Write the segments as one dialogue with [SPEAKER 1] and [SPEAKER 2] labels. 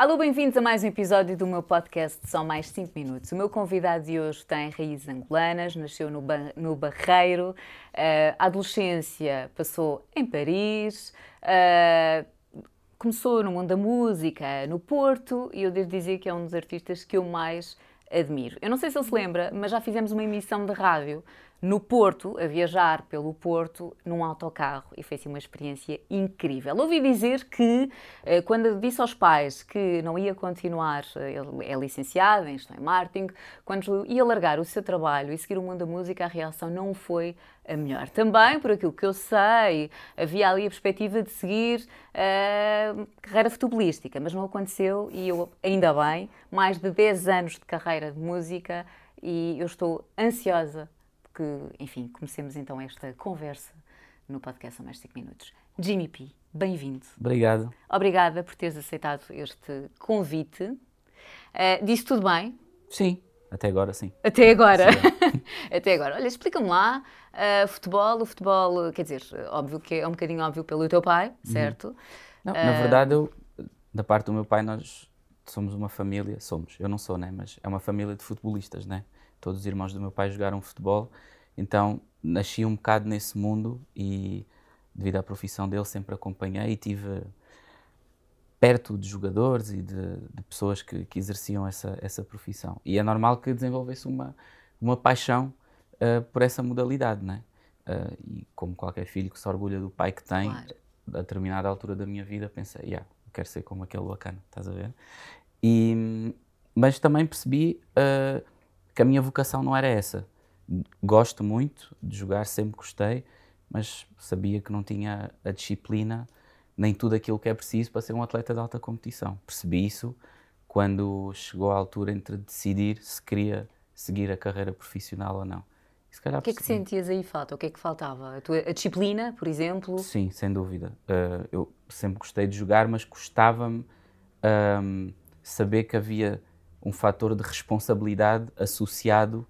[SPEAKER 1] Alô, bem-vindos a mais um episódio do meu podcast Só Mais 5 Minutos. O meu convidado de hoje tem raízes angolanas, nasceu no, ba no Barreiro, uh, a adolescência passou em Paris, uh, começou no mundo da música, no Porto, e eu devo dizer que é um dos artistas que eu mais admiro. Eu não sei se ele se lembra, mas já fizemos uma emissão de rádio no Porto, a viajar pelo Porto num autocarro e foi assim uma experiência incrível. Ouvi dizer que, eh, quando disse aos pais que não ia continuar, eh, ele é licenciado em em marketing, quando ia largar o seu trabalho e seguir o mundo da música, a reação não foi a melhor. Também, por aquilo que eu sei, havia ali a perspectiva de seguir a uh, carreira futebolística, mas não aconteceu e eu, ainda bem, mais de 10 anos de carreira de música e eu estou ansiosa que, enfim, comecemos então esta conversa no podcast a mais 5 minutos. Jimmy P, bem-vindo.
[SPEAKER 2] Obrigado.
[SPEAKER 1] Obrigada por teres aceitado este convite. Uh, disse tudo bem?
[SPEAKER 2] Sim, até agora sim.
[SPEAKER 1] Até agora? Sim. até agora. Olha, explica-me lá, uh, futebol, o futebol, quer dizer, óbvio que é um bocadinho óbvio pelo teu pai, uhum. certo? Uhum.
[SPEAKER 2] Não, uh, na verdade, eu, da parte do meu pai, nós somos uma família, somos, eu não sou, né, mas é uma família de futebolistas, né? Todos os irmãos do meu pai jogaram futebol, então nasci um bocado nesse mundo e devido à profissão dele sempre acompanhei e tive perto de jogadores e de, de pessoas que, que, exerciam essa, essa profissão. E é normal que desenvolvesse uma, uma paixão uh, por essa modalidade, né? Uh, e como qualquer filho que se orgulha do pai que tem, claro. a determinada altura da minha vida pensei, yeah, quero ser como aquele bacana, estás a ver? E, mas também percebi uh, que a minha vocação não era essa. Gosto muito de jogar, sempre gostei, mas sabia que não tinha a disciplina nem tudo aquilo que é preciso para ser um atleta de alta competição. Percebi isso quando chegou a altura entre decidir se queria seguir a carreira profissional ou não.
[SPEAKER 1] o que é que sentias aí falta? O que é que faltava? A, tua, a disciplina, por exemplo?
[SPEAKER 2] Sim, sem dúvida. Uh, eu sempre gostei de jogar, mas gostava-me um, saber que havia um fator de responsabilidade associado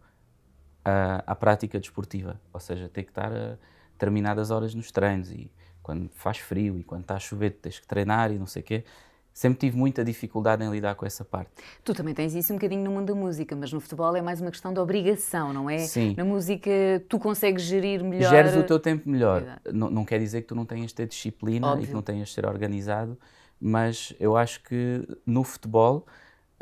[SPEAKER 2] à, à, prática desportiva, ou seja, ter que estar a determinadas horas nos treinos e quando faz frio e quando está a chover tens que treinar e não sei o quê. Sempre tive muita dificuldade em lidar com essa parte.
[SPEAKER 1] Tu também tens isso um bocadinho no mundo da música, mas no futebol é mais uma questão de obrigação, não é?
[SPEAKER 2] Sim.
[SPEAKER 1] Na música tu consegues gerir melhor.
[SPEAKER 2] Geres o teu tempo melhor. Não, não, quer dizer que tu não tenhas de ter disciplina Óbvio. e que não tenhas de ser organizado, mas eu acho que no futebol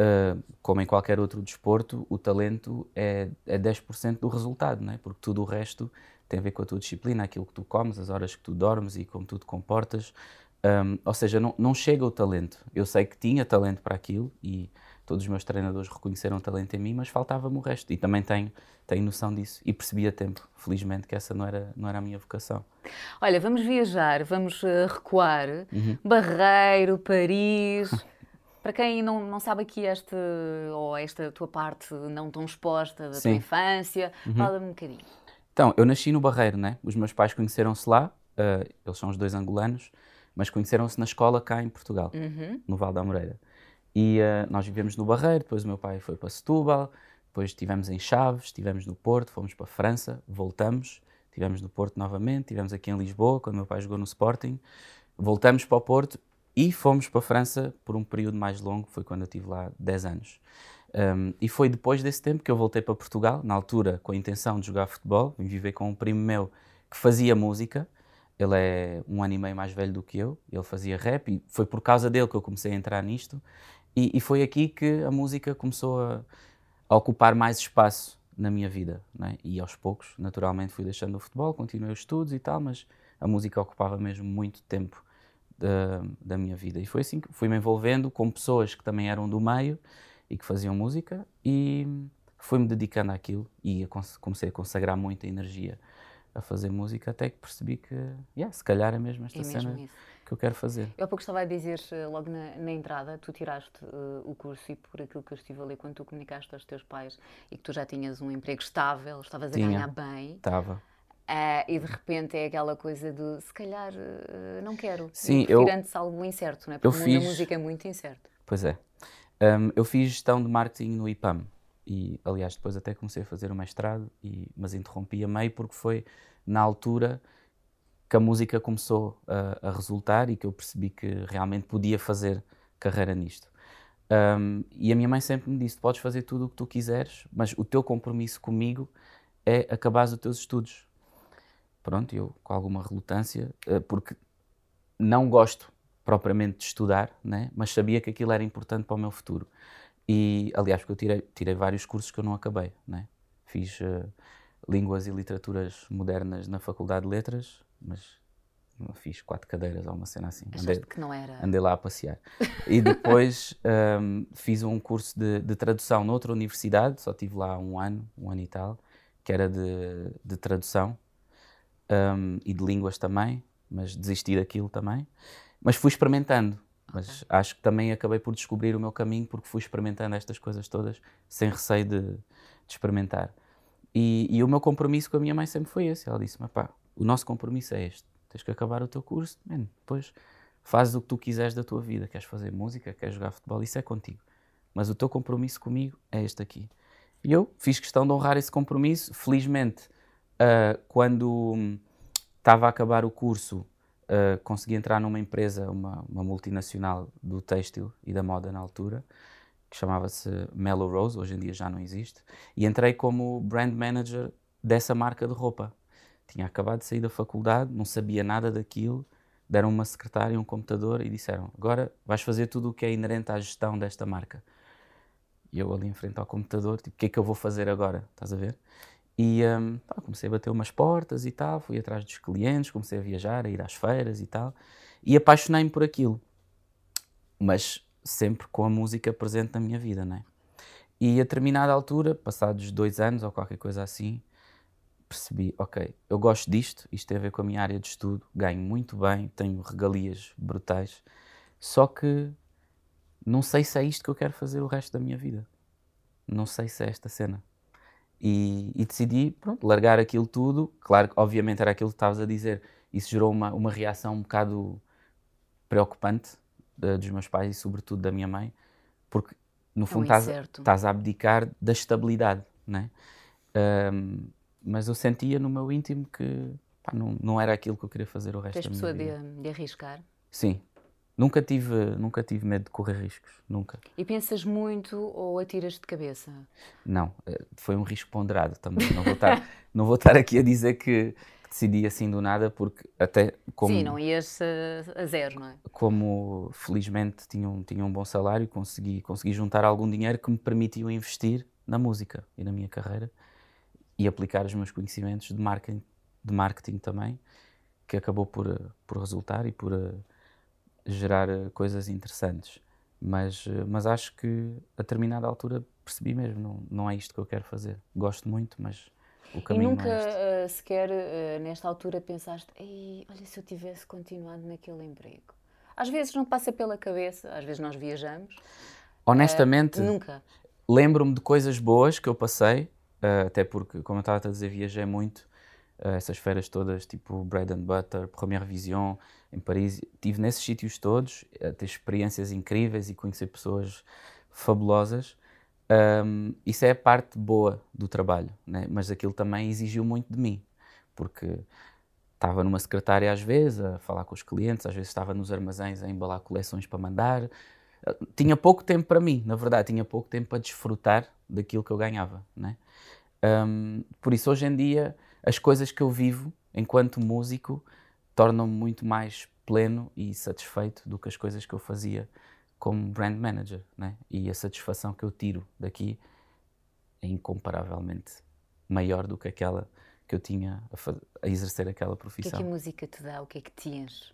[SPEAKER 2] Uh, como em qualquer outro desporto, o talento é, é 10% do resultado, não é? porque tudo o resto tem a ver com a tua disciplina, aquilo que tu comes, as horas que tu dormes e como tu te comportas. Um, ou seja, não, não chega o talento. Eu sei que tinha talento para aquilo e todos os meus treinadores reconheceram talento em mim, mas faltava-me o resto. E também tenho, tenho noção disso e percebi a tempo, felizmente, que essa não era, não era a minha vocação.
[SPEAKER 1] Olha, vamos viajar, vamos uh, recuar. Uhum. Barreiro, Paris. Para quem não, não sabe aqui este, ou esta tua parte não tão exposta da Sim. tua infância, uhum. fala-me um bocadinho.
[SPEAKER 2] Então, eu nasci no Barreiro, né? Os meus pais conheceram-se lá, uh, eles são os dois angolanos, mas conheceram-se na escola cá em Portugal, uhum. no Val da Moreira. E uh, nós vivemos no Barreiro, depois o meu pai foi para Setúbal, depois estivemos em Chaves, estivemos no Porto, fomos para a França, voltamos, estivemos no Porto novamente, estivemos aqui em Lisboa, quando meu pai jogou no Sporting, voltamos para o Porto e fomos para a França por um período mais longo, foi quando eu estive lá 10 anos. Um, e foi depois desse tempo que eu voltei para Portugal, na altura com a intenção de jogar futebol, vim viver com um primo meu que fazia música, ele é um ano e meio mais velho do que eu, ele fazia rap e foi por causa dele que eu comecei a entrar nisto. E, e foi aqui que a música começou a, a ocupar mais espaço na minha vida, né? e aos poucos, naturalmente, fui deixando o futebol, continuei os estudos e tal, mas a música ocupava mesmo muito tempo da, da minha vida. E foi assim que fui me envolvendo com pessoas que também eram do meio e que faziam música e fui-me dedicando àquilo e comecei a consagrar muita energia a fazer música até que percebi que, yeah, se calhar é mesmo esta é mesmo cena isso. que eu quero fazer.
[SPEAKER 1] Eu há pouco estava a dizer, eh, logo na, na entrada, tu tiraste uh, o curso e por aquilo que eu estive a ler, quando tu comunicaste aos teus pais e que tu já tinhas um emprego estável, estavas a Tinha, ganhar bem.
[SPEAKER 2] Estava.
[SPEAKER 1] Uh, e de repente é aquela coisa de se calhar uh, não quero.
[SPEAKER 2] Sim, eu.
[SPEAKER 1] se algo incerto, não é? Porque eu fiz... música é muito incerto.
[SPEAKER 2] Pois é. Um, eu fiz gestão de marketing no IPAM e, aliás, depois até comecei a fazer o mestrado, e, mas interrompi a meio porque foi na altura que a música começou a, a resultar e que eu percebi que realmente podia fazer carreira nisto. Um, e a minha mãe sempre me disse: podes fazer tudo o que tu quiseres, mas o teu compromisso comigo é acabar os teus estudos. Pronto, eu com alguma relutância, uh, porque não gosto propriamente de estudar, né? mas sabia que aquilo era importante para o meu futuro. E, aliás, porque eu tirei, tirei vários cursos que eu não acabei. Né? Fiz uh, Línguas e Literaturas Modernas na Faculdade de Letras, mas fiz quatro cadeiras ou uma cena assim.
[SPEAKER 1] Andei, que não era...
[SPEAKER 2] andei lá a passear. E depois um, fiz um curso de, de, tradução noutra universidade, só tive lá um ano, um ano e tal, que era de, de tradução um, e de línguas também, mas desisti daquilo também. Mas fui experimentando. Mas okay. acho que também acabei por descobrir o meu caminho porque fui experimentando estas coisas todas sem receio de, de experimentar. E, e, o meu compromisso com a minha mãe sempre foi esse. Ela disse: pá, o nosso compromisso é este tens que acabar o teu curso, man, depois fazes o que tu quiseres da tua vida. Queres fazer música, queres jogar futebol, isso é contigo. Mas o teu compromisso comigo é este aqui. E eu fiz questão de honrar esse compromisso. Felizmente, uh, quando estava a acabar o curso, uh, consegui entrar numa empresa, uma, uma, multinacional do têxtil e da moda na altura, que chamava-se Mellow Rose, hoje em dia já não existe, e entrei como brand manager dessa marca de roupa. Tinha acabado de sair da faculdade, não sabia nada daquilo. Deram uma secretária, e um computador e disseram: Agora vais fazer tudo o que é inerente à gestão desta marca. E eu ali em frente ao computador, tipo, o que é que eu vou fazer agora? Estás a ver? E um, pá, comecei a bater umas portas e tal, fui atrás dos clientes, comecei a viajar, a ir às feiras e tal. E apaixonei-me por aquilo. Mas sempre com a música presente na minha vida, né? E a determinada altura, passados dois anos ou qualquer coisa assim, percebi, ok, eu gosto disto, isto tem a ver com a minha área de estudo, ganho muito bem, tenho regalias brutais, só que não sei se é isto que eu quero fazer o resto da minha vida. Não sei se é esta cena. E, e decidi, pronto, largar aquilo tudo. Claro que, obviamente, era aquilo que estavas a dizer. Isso gerou uma, uma reação um bocado preocupante de, dos meus pais e, sobretudo, da minha mãe, porque, no é fundo, estás, estás a abdicar da estabilidade, né? Um, mas eu sentia no meu íntimo que pá, não, não era aquilo que eu queria fazer o resto Tens da minha vida.
[SPEAKER 1] pessoa de, de arriscar?
[SPEAKER 2] Sim. Nunca tive, nunca tive medo de correr riscos, nunca.
[SPEAKER 1] E pensas muito ou atiras de cabeça?
[SPEAKER 2] Não, eh, foi um risco ponderado também. Não vou estar, não vou estar aqui a dizer que, decidi assim do nada, porque até como...
[SPEAKER 1] Sim, não ias a, zero, não é?
[SPEAKER 2] Como felizmente tinha um, tinha um bom salário, consegui, consegui juntar algum dinheiro que me permitiu investir na música e na minha carreira e aplicar os meus conhecimentos de marketing, de marketing também, que acabou por, eh, por resultar e por uh, gerar uh, coisas interessantes. Mas, uh, mas acho que a determinada altura percebi mesmo, não, não é isto que eu quero fazer. Gosto muito, mas o caminho
[SPEAKER 1] E nunca
[SPEAKER 2] é
[SPEAKER 1] sequer nesta altura pensaste, Ei, olha se eu tivesse continuado naquele emprego. Às vezes não passa pela cabeça, às vezes nós viajamos.
[SPEAKER 2] Honestamente,
[SPEAKER 1] nunca.
[SPEAKER 2] Lembro-me de coisas boas que eu passei, Uh, até porque, como eu estava a dizer, viajei muito. Uh, essas feiras todas, tipo Bread and Butter, Première Vision, em Paris. Estive nesses sítios todos, a ter experiências incríveis e conhecer pessoas fabulosas. Um, isso é a parte boa do trabalho, né? mas aquilo também exigiu muito de mim, porque estava numa secretária às vezes a falar com os clientes, às vezes estava nos armazéns a embalar coleções para mandar. Tinha pouco tempo para mim, na verdade, tinha pouco tempo para desfrutar daquilo que eu ganhava. Né? Um, por isso, hoje em dia, as coisas que eu vivo enquanto músico tornam-me muito mais pleno e satisfeito do que as coisas que eu fazia como brand manager. Né? E a satisfação que eu tiro daqui é incomparavelmente maior do que aquela que eu tinha a, a exercer aquela profissão. O
[SPEAKER 1] que é que a música te dá? O que é que tinhas?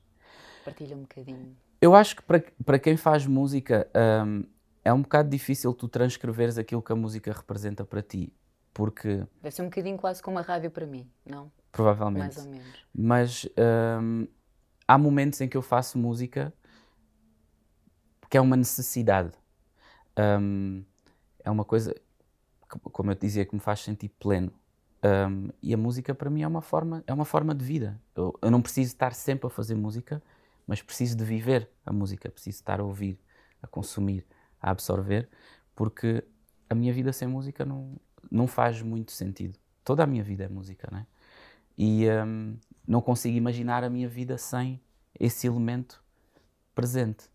[SPEAKER 1] Partilha um bocadinho.
[SPEAKER 2] Eu acho que para, para quem faz música um, é um bocado difícil tu transcreveres aquilo que a música representa para ti porque...
[SPEAKER 1] Deve ser um bocadinho quase como a rádio para mim, não?
[SPEAKER 2] Provavelmente.
[SPEAKER 1] Mais ou menos.
[SPEAKER 2] Mas um, há momentos em que eu faço música que é uma necessidade. Um, é uma coisa, como eu te dizia, que me faz sentir pleno. Um, e a música para mim é uma forma, é uma forma de vida. Eu, eu, não preciso estar sempre a fazer música, mas preciso de viver a música, preciso estar a ouvir, a consumir, a absorver, porque a minha vida sem música não, não faz muito sentido. Toda a minha vida é música, né? E um, não consigo imaginar a minha vida sem esse elemento presente.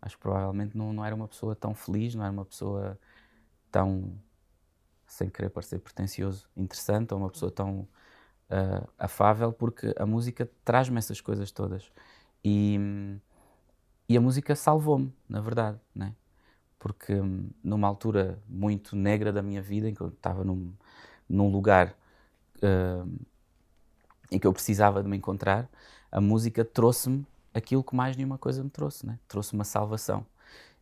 [SPEAKER 2] Acho que provavelmente não, não era uma pessoa tão feliz, não era uma pessoa tão, sem querer parecer pretencioso, interessante, ou uma pessoa tão uh, afável, porque a música traz-me essas coisas todas. E, e a música salvou-me, na verdade, né? porque hum, numa altura muito negra da minha vida, em que eu estava num, num lugar uh, em que eu precisava de me encontrar, a música trouxe-me aquilo que mais nenhuma coisa me trouxe, né? trouxe-me a salvação.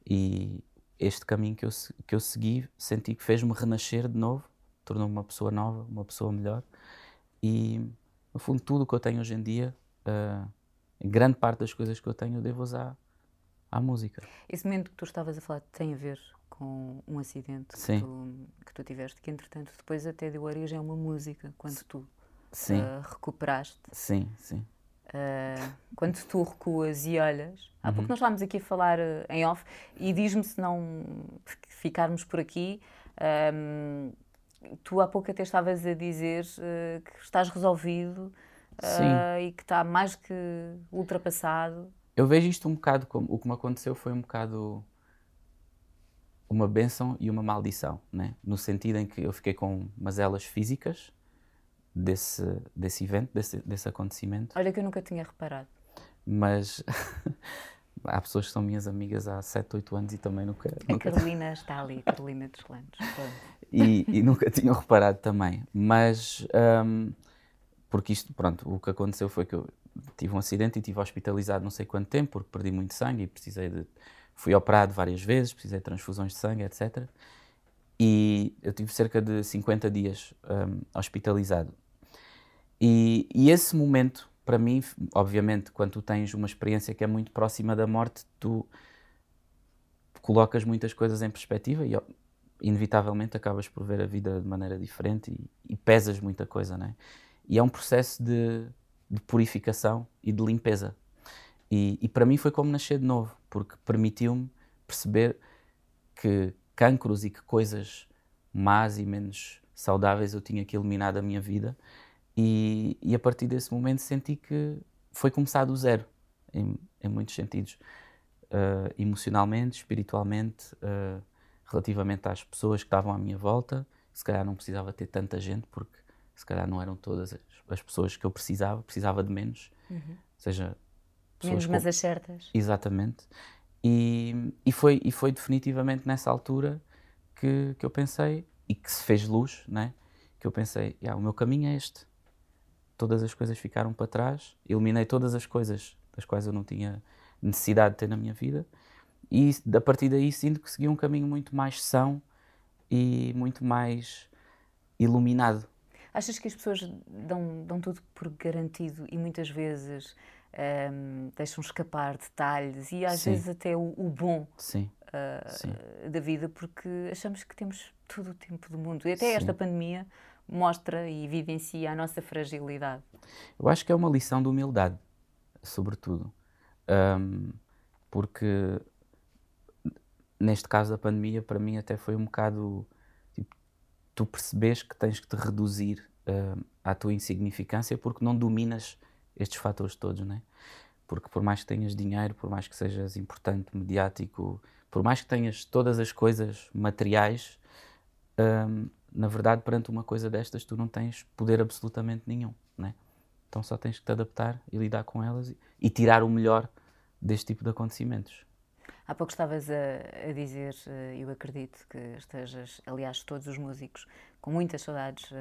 [SPEAKER 2] E este caminho que eu, que eu segui, senti que fez-me renascer de novo, tornou-me uma pessoa nova, uma pessoa melhor. E, no fundo, tudo o que eu tenho hoje em dia, uh, grande parte das coisas que eu tenho, eu devo usar à música.
[SPEAKER 1] Esse momento que tu estavas a falar tem a ver com um acidente que tu, que tu, tiveste, que entretanto depois até deu origem a uma música, quando tu sim. Uh, recuperaste.
[SPEAKER 2] Sim, sim.
[SPEAKER 1] Uh, quando tu recuas e olhas, há pouco uhum. nós estávamos aqui a falar uh, em off e diz-me se não ficarmos por aqui, um, tu há pouco até estavas a dizer uh, que estás resolvido e que está mais que ultrapassado.
[SPEAKER 2] Eu vejo isto um bocado como o que me aconteceu foi um bocado uma benção e uma maldição, né? no sentido em que eu fiquei com mazelas físicas desse, desse evento, desse, desse acontecimento.
[SPEAKER 1] Olha que eu nunca tinha reparado.
[SPEAKER 2] Mas há pessoas que são minhas amigas há 7, 8 anos e também nunca.
[SPEAKER 1] A nunca... Carolina está ali, a Carolina dos Landes.
[SPEAKER 2] e, e, nunca tinham reparado também. Mas, um, porque isto, pronto, o que aconteceu foi que eu tive um acidente e estive hospitalizado não sei quanto tempo, porque perdi muito sangue e precisei de. Fui operado várias vezes, precisei de transfusões de sangue, etc. E eu tive cerca de 50 dias um, hospitalizado. E, e, esse momento, para mim, obviamente, quando tu tens uma experiência que é muito próxima da morte, tu colocas muitas coisas em perspectiva e, inevitavelmente, acabas por ver a vida de maneira diferente e, e pesas muita coisa, né? E é um processo de de purificação e de limpeza. E, e para mim foi como nascer de novo, porque permitiu-me perceber que cancros e que coisas más e menos saudáveis eu tinha que eliminar da minha vida. E, e a partir desse momento senti que foi começar do zero, em, em muitos sentidos. Uh, emocionalmente, espiritualmente, uh, relativamente às pessoas que estavam à minha volta. Se calhar não precisava ter tanta gente, porque se calhar não eram todas as, as pessoas que eu precisava, precisava de menos. Uhum. Ou seja,
[SPEAKER 1] menos, mas as certas.
[SPEAKER 2] Exatamente. E, e, foi, e foi definitivamente nessa altura que, que eu pensei, e que se fez luz, né? que eu pensei, yeah, o meu caminho é este. Todas as coisas ficaram para trás, eliminei todas as coisas das quais eu não tinha necessidade de ter na minha vida, e a partir daí sinto que segui um caminho muito mais são e muito mais iluminado
[SPEAKER 1] Achas que as pessoas dão, dão tudo por garantido e muitas vezes um, deixam escapar detalhes e às Sim. vezes até o, o bom
[SPEAKER 2] Sim. Uh, Sim.
[SPEAKER 1] da vida porque achamos que temos todo o tempo do mundo. E até esta pandemia mostra e evidencia a nossa fragilidade.
[SPEAKER 2] Eu acho que é uma lição de humildade, sobretudo. Um, porque neste caso da pandemia, para mim até foi um bocado tu percebes que tens que te reduzir uh, à tua insignificância porque não dominas estes fatores todos, né? Porque por mais que tenhas dinheiro, por mais que sejas importante, mediático, por mais que tenhas todas as coisas materiais, um, na verdade, perante uma coisa destas, tu não tens poder absolutamente nenhum, né? Então só tens que te adaptar e lidar com elas e, e tirar o melhor deste tipo de acontecimentos.
[SPEAKER 1] Há pouco estavas a, a dizer, eh, eu acredito que estejas, aliás, todos os músicos, com muitas saudades uh,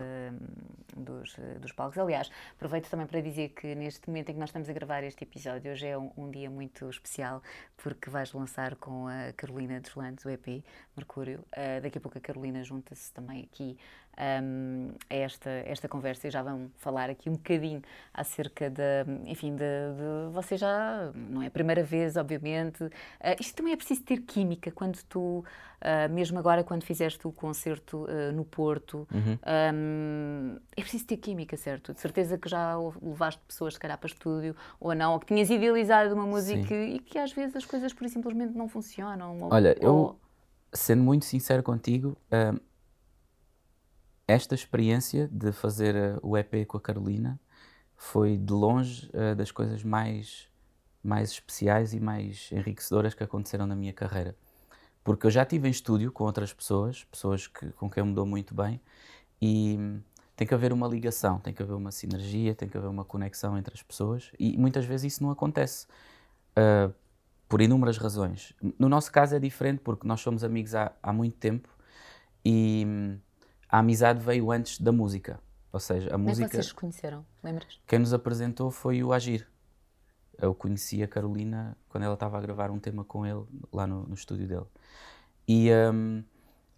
[SPEAKER 1] dos, uh, dos palcos. Aliás, aproveito também para dizer que neste momento em que nós estamos a gravar este episódio, hoje é um, um dia muito especial, porque vais lançar com a Carolina Deslandes o EP Mercúrio. Uh, daqui a pouco a Carolina junta-se também aqui um, a esta, esta conversa e já vão falar aqui um bocadinho acerca de, enfim, de, de você já, não é a primeira vez, obviamente. Uh, isto também é preciso ter química quando tu, uh, mesmo agora quando fizeste o concerto uh, no Porto, uhum. um, é preciso ter química, certo? De certeza que já levaste pessoas, se calhar, para estúdio ou não, ou que tinhas idealizado uma música Sim. e que às vezes as coisas por simplesmente não funcionam.
[SPEAKER 2] Olha,
[SPEAKER 1] ou,
[SPEAKER 2] eu, sendo muito sincero contigo, esta experiência de fazer o EP com a Carolina foi de longe uh, das coisas mais mais especiais e mais enriquecedoras que aconteceram na minha carreira. Porque eu já estive em estúdio com outras pessoas, pessoas que, com quem eu me dou muito bem, e tem que haver uma ligação, tem que haver uma sinergia, tem que haver uma conexão entre as pessoas, e muitas vezes isso não acontece. Uh, por inúmeras razões. No nosso caso é diferente porque nós somos amigos há, há muito tempo e a amizade veio antes da música. Ou seja, a
[SPEAKER 1] Como
[SPEAKER 2] música.
[SPEAKER 1] é que vocês conheceram? Lembras?
[SPEAKER 2] Quem nos apresentou foi o Agir. Eu conheci a Carolina quando ela estava a gravar um tema com ele lá no, no estúdio dele. E um,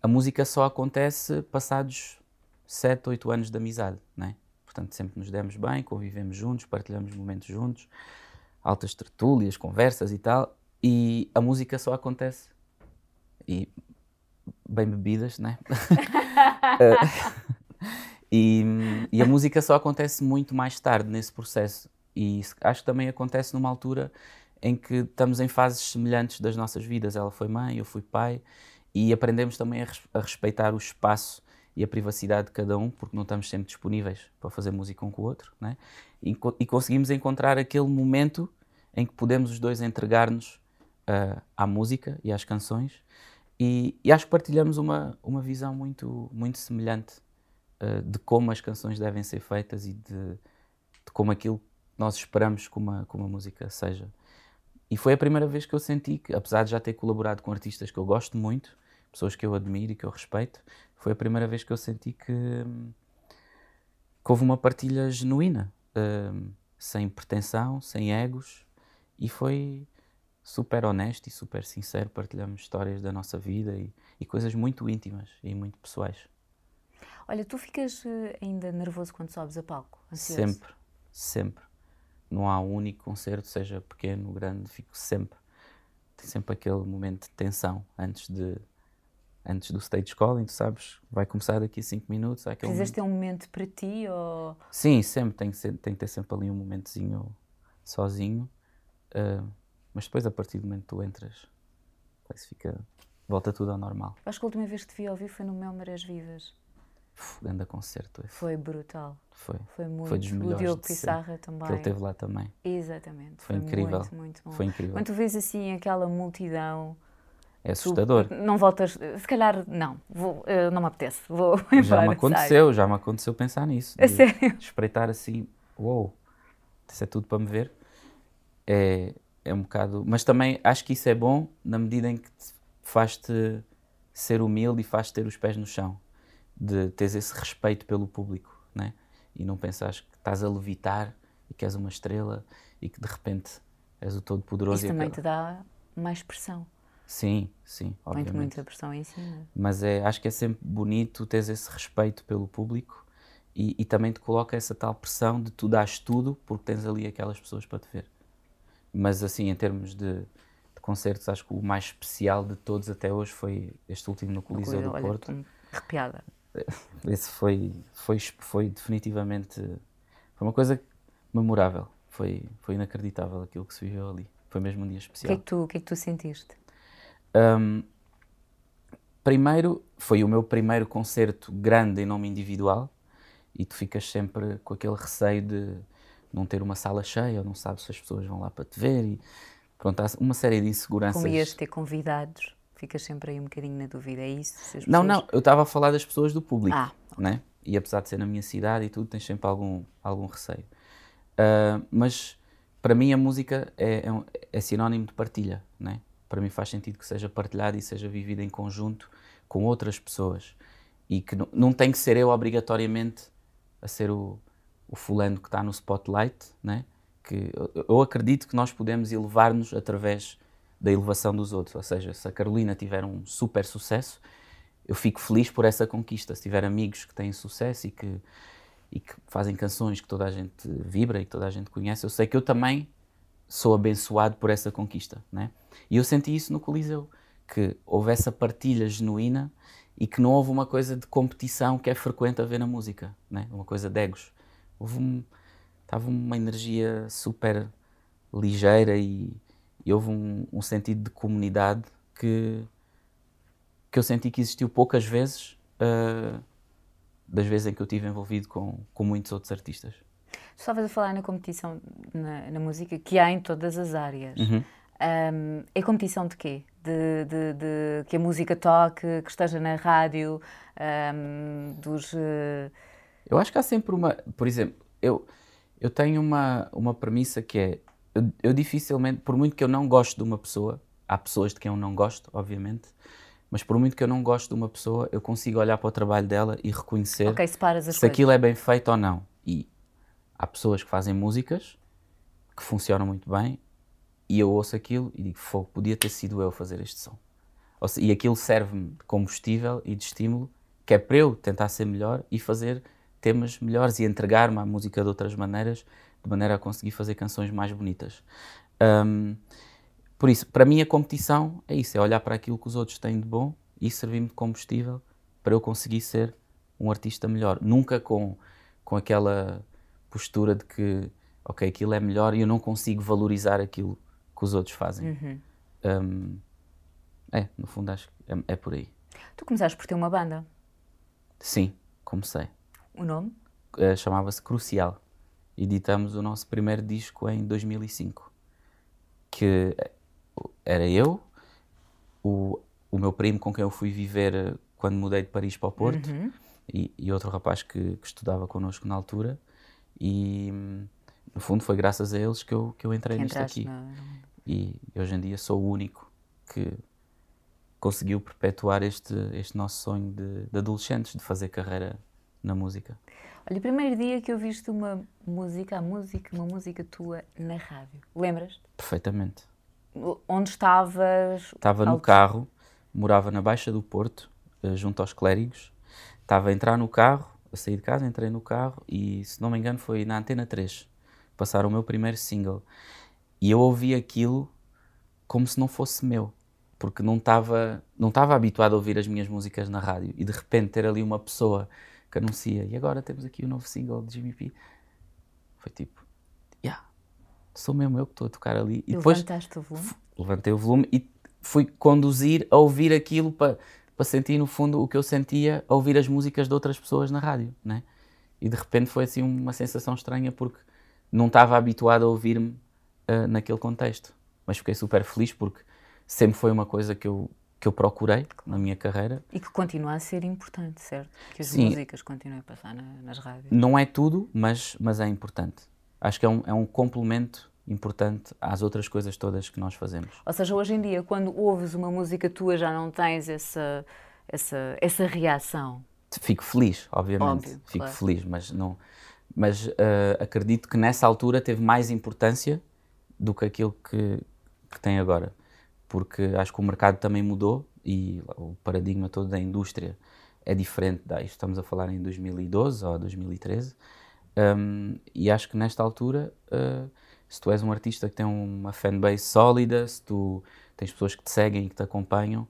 [SPEAKER 2] a música só acontece passados 7, 8 anos de amizade, né? Portanto, sempre nos demos bem, convivemos juntos, partilhamos momentos juntos, altas tertúlias, conversas e tal. E a música só acontece. E bem bebidas, né? e, e a música só acontece muito mais tarde nesse processo. E acho que também acontece numa altura em que estamos em fases semelhantes das nossas vidas. Ela foi mãe, eu fui pai, e aprendemos também a, res a respeitar o espaço e a privacidade de cada um, porque não estamos sempre disponíveis para fazer música um com o outro, né? e, e conseguimos encontrar aquele momento em que podemos os dois entregar-nos uh, à música e às canções, e, e, acho que partilhamos uma, uma visão muito, muito semelhante uh, de como as canções devem ser feitas e de, de como aquilo nós esperamos que uma, que uma música seja. E foi a primeira vez que eu senti que, apesar de já ter colaborado com artistas que eu gosto muito, pessoas que eu admiro e que eu respeito, foi a primeira vez que eu senti que, que houve uma partilha genuína, uh, sem pretensão, sem egos, e foi super honesto e super sincero. Partilhamos histórias da nossa vida e, e coisas muito íntimas e muito pessoais.
[SPEAKER 1] Olha, tu ficas eh, ainda nervoso quando sobes a palco?
[SPEAKER 2] Ansioso? Sempre, sempre não há um único concerto, seja pequeno, grande, fico sempre. Tem sempre aquele momento de tensão antes de antes do stage calling, tu sabes, vai começar daqui a 5 minutos.
[SPEAKER 1] Precisas ter um momento para ti ou...
[SPEAKER 2] Sim, sempre, tem que, ser, tem que ter sempre ali um momentozinho sozinho, uh, mas depois a partir do momento que tu entras, depois fica, volta tudo ao normal.
[SPEAKER 1] Acho que a última vez que te vi ouvir foi no Mel Marés Vivas.
[SPEAKER 2] Grande concerto esse.
[SPEAKER 1] Foi brutal.
[SPEAKER 2] Foi.
[SPEAKER 1] Foi muito.
[SPEAKER 2] Foi dos
[SPEAKER 1] o Diogo Pissarra também.
[SPEAKER 2] Que ele teve lá também.
[SPEAKER 1] Exatamente.
[SPEAKER 2] Foi, foi incrível.
[SPEAKER 1] Muito, muito bom.
[SPEAKER 2] Foi incrível.
[SPEAKER 1] Quando tu vês assim aquela multidão.
[SPEAKER 2] É assustador.
[SPEAKER 1] não voltas. Se calhar, não. Vou, não me apetece. Vou
[SPEAKER 2] Já me aconteceu, já me aconteceu pensar nisso.
[SPEAKER 1] A sério?
[SPEAKER 2] Espreitar assim, uou, wow, isso é tudo para me ver. É, é um bocado. Mas também acho que isso é bom na medida em que faz-te ser humilde e faz-te ter os pés no chão de teres esse respeito pelo público, né? E não pensares que estás a levitar e que és uma estrela e que de repente és o todo-poderoso.
[SPEAKER 1] Isso também te dá mais pressão.
[SPEAKER 2] Sim, sim, obviamente.
[SPEAKER 1] Muito, muita pressão em cima.
[SPEAKER 2] Mas é, acho que é sempre bonito teres esse respeito pelo público e, e também te coloca essa tal pressão de tu dares tudo porque tens ali aquelas pessoas para te ver. Mas assim, em termos de, de concertos, acho que o mais especial de todos até hoje foi este último no Coliseu do
[SPEAKER 1] olha,
[SPEAKER 2] Porto.
[SPEAKER 1] Arrepiada.
[SPEAKER 2] Esse foi, foi, foi definitivamente foi uma coisa memorável. Foi, foi inacreditável aquilo que se viveu ali. Foi mesmo um dia especial.
[SPEAKER 1] O que é que tu, que é que tu sentiste?
[SPEAKER 2] Um, primeiro, foi o meu primeiro concerto grande em nome individual e tu ficas sempre com aquele receio de não ter uma sala cheia ou não sabes se as pessoas vão lá para te ver e pronto, há uma série de inseguranças.
[SPEAKER 1] Como ias ter convidados? Ficas sempre aí um bocadinho na dúvida, é isso?
[SPEAKER 2] Pessoas... Não, não, eu estava a falar das pessoas do público, ah, né? E apesar de ser na minha cidade e tudo, tens sempre algum, algum receio. Uh, mas para mim a música é, é, é, sinónimo de partilha, né? Para mim faz sentido que seja partilhada e seja vivida em conjunto com outras pessoas. E que não, não tem que ser eu obrigatoriamente a ser o, o fulano que está no spotlight, né? Que eu, eu acredito que nós podemos elevar-nos através da elevação dos outros. Ou seja, se a Carolina tiver um super sucesso, eu fico feliz por essa conquista. Se tiver amigos que têm sucesso e que, e que fazem canções que toda a gente vibra e que toda a gente conhece, eu sei que eu também sou abençoado por essa conquista. Né? E eu senti isso no Coliseu, que houve essa partilha genuína e que não houve uma coisa de competição que é frequente haver na música, né? uma coisa de egos. Houve um, uma energia super ligeira e, e houve um, um, sentido de comunidade que, que eu senti que existiu poucas vezes uh, das vezes em que eu estive envolvido com, com muitos outros artistas.
[SPEAKER 1] estavas a falar na competição na, na, música que há em todas as áreas. Uhum. Um, é competição de quê? De, de, de, que a música toque, que esteja na rádio, um, dos... Uh...
[SPEAKER 2] Eu acho que há sempre uma... Por exemplo, eu, eu tenho uma, uma premissa que é... Eu, eu dificilmente, por muito que eu não goste de uma pessoa, há pessoas de quem eu não gosto, obviamente, mas por muito que eu não goste de uma pessoa, eu consigo olhar para o trabalho dela e reconhecer
[SPEAKER 1] okay,
[SPEAKER 2] se
[SPEAKER 1] coisas.
[SPEAKER 2] aquilo é bem feito ou não. E há pessoas que fazem músicas que funcionam muito bem e eu ouço aquilo e digo, fogo, podia ter sido eu a fazer este som. Seja, e aquilo serve-me de combustível e de estímulo, que é para eu tentar ser melhor e fazer temas melhores e entregar-me à música de outras maneiras, de maneira a conseguir fazer canções mais bonitas. Um, por isso, para mim, a competição é isso: é olhar para aquilo que os outros têm de bom e servir-me de combustível para eu conseguir ser um artista melhor. Nunca com, com aquela postura de que, ok, aquilo é melhor e eu não consigo valorizar aquilo que os outros fazem. Uhum. Um, é, no fundo, acho que é, é, por aí.
[SPEAKER 1] Tu começaste por ter uma banda?
[SPEAKER 2] Sim, comecei.
[SPEAKER 1] O nome?
[SPEAKER 2] Uh, Chamava-se Crucial. Editamos o nosso primeiro disco em 2005. Que era eu, o, o meu primo com quem eu fui viver quando mudei de Paris para o Porto uhum. e, e, outro rapaz que, que, estudava connosco na altura e no fundo foi graças a eles que eu, que eu entrei que nisto aqui na... e hoje em dia sou o único que conseguiu perpetuar este, este nosso sonho de, de adolescentes de fazer carreira na música.
[SPEAKER 1] Olha, o primeiro dia que eu viste uma música, a música, uma música tua na rádio, lembras?
[SPEAKER 2] Perfeitamente.
[SPEAKER 1] Onde estavas?
[SPEAKER 2] Estava no carro, morava na Baixa do Porto, eh, junto aos clérigos. Estava a entrar no carro, a sair de casa, entrei no carro e, se não me engano, foi na Antena 3. Passaram o meu primeiro single. E eu ouvi aquilo como se não fosse meu, porque não estava não estava habituado a ouvir as minhas músicas na rádio e de repente ter ali uma pessoa que anuncia e agora temos aqui o novo single de Jimmy P. Foi tipo, sou mesmo eu que estou a tocar ali.
[SPEAKER 1] E, e depois levantaste o volume?
[SPEAKER 2] Levantei o volume e fui conduzir a ouvir aquilo para, para sentir, no fundo, o que eu sentia a ouvir as músicas de outras pessoas na rádio, né? E de repente foi assim uma sensação estranha porque não estava habituado a ouvir-me uh, naquele contexto. Mas fiquei super feliz porque sempre foi uma coisa que eu, que eu procurei na minha carreira.
[SPEAKER 1] E que continua a ser importante, certo? Que as Sim, músicas continuem a passar na, nas rádios.
[SPEAKER 2] Não é tudo, mas, mas é importante acho que é um, é um complemento importante às outras coisas todas que nós fazemos.
[SPEAKER 1] Ou seja, hoje em dia, quando ouves uma música tua, já não tens essa, essa, essa reação?
[SPEAKER 2] Fico feliz, obviamente. Óbvio, Fico claro. feliz, mas não. Mas uh, acredito que nessa altura teve mais importância do que aquilo que, que tem agora. Porque acho que o mercado também mudou e o paradigma todo da indústria é diferente da. Estamos a falar em 2012 ou 2013 um, e acho que nesta altura, uh, se tu és um artista que tem uma fanbase sólida, se tu tens pessoas que te seguem e que te acompanham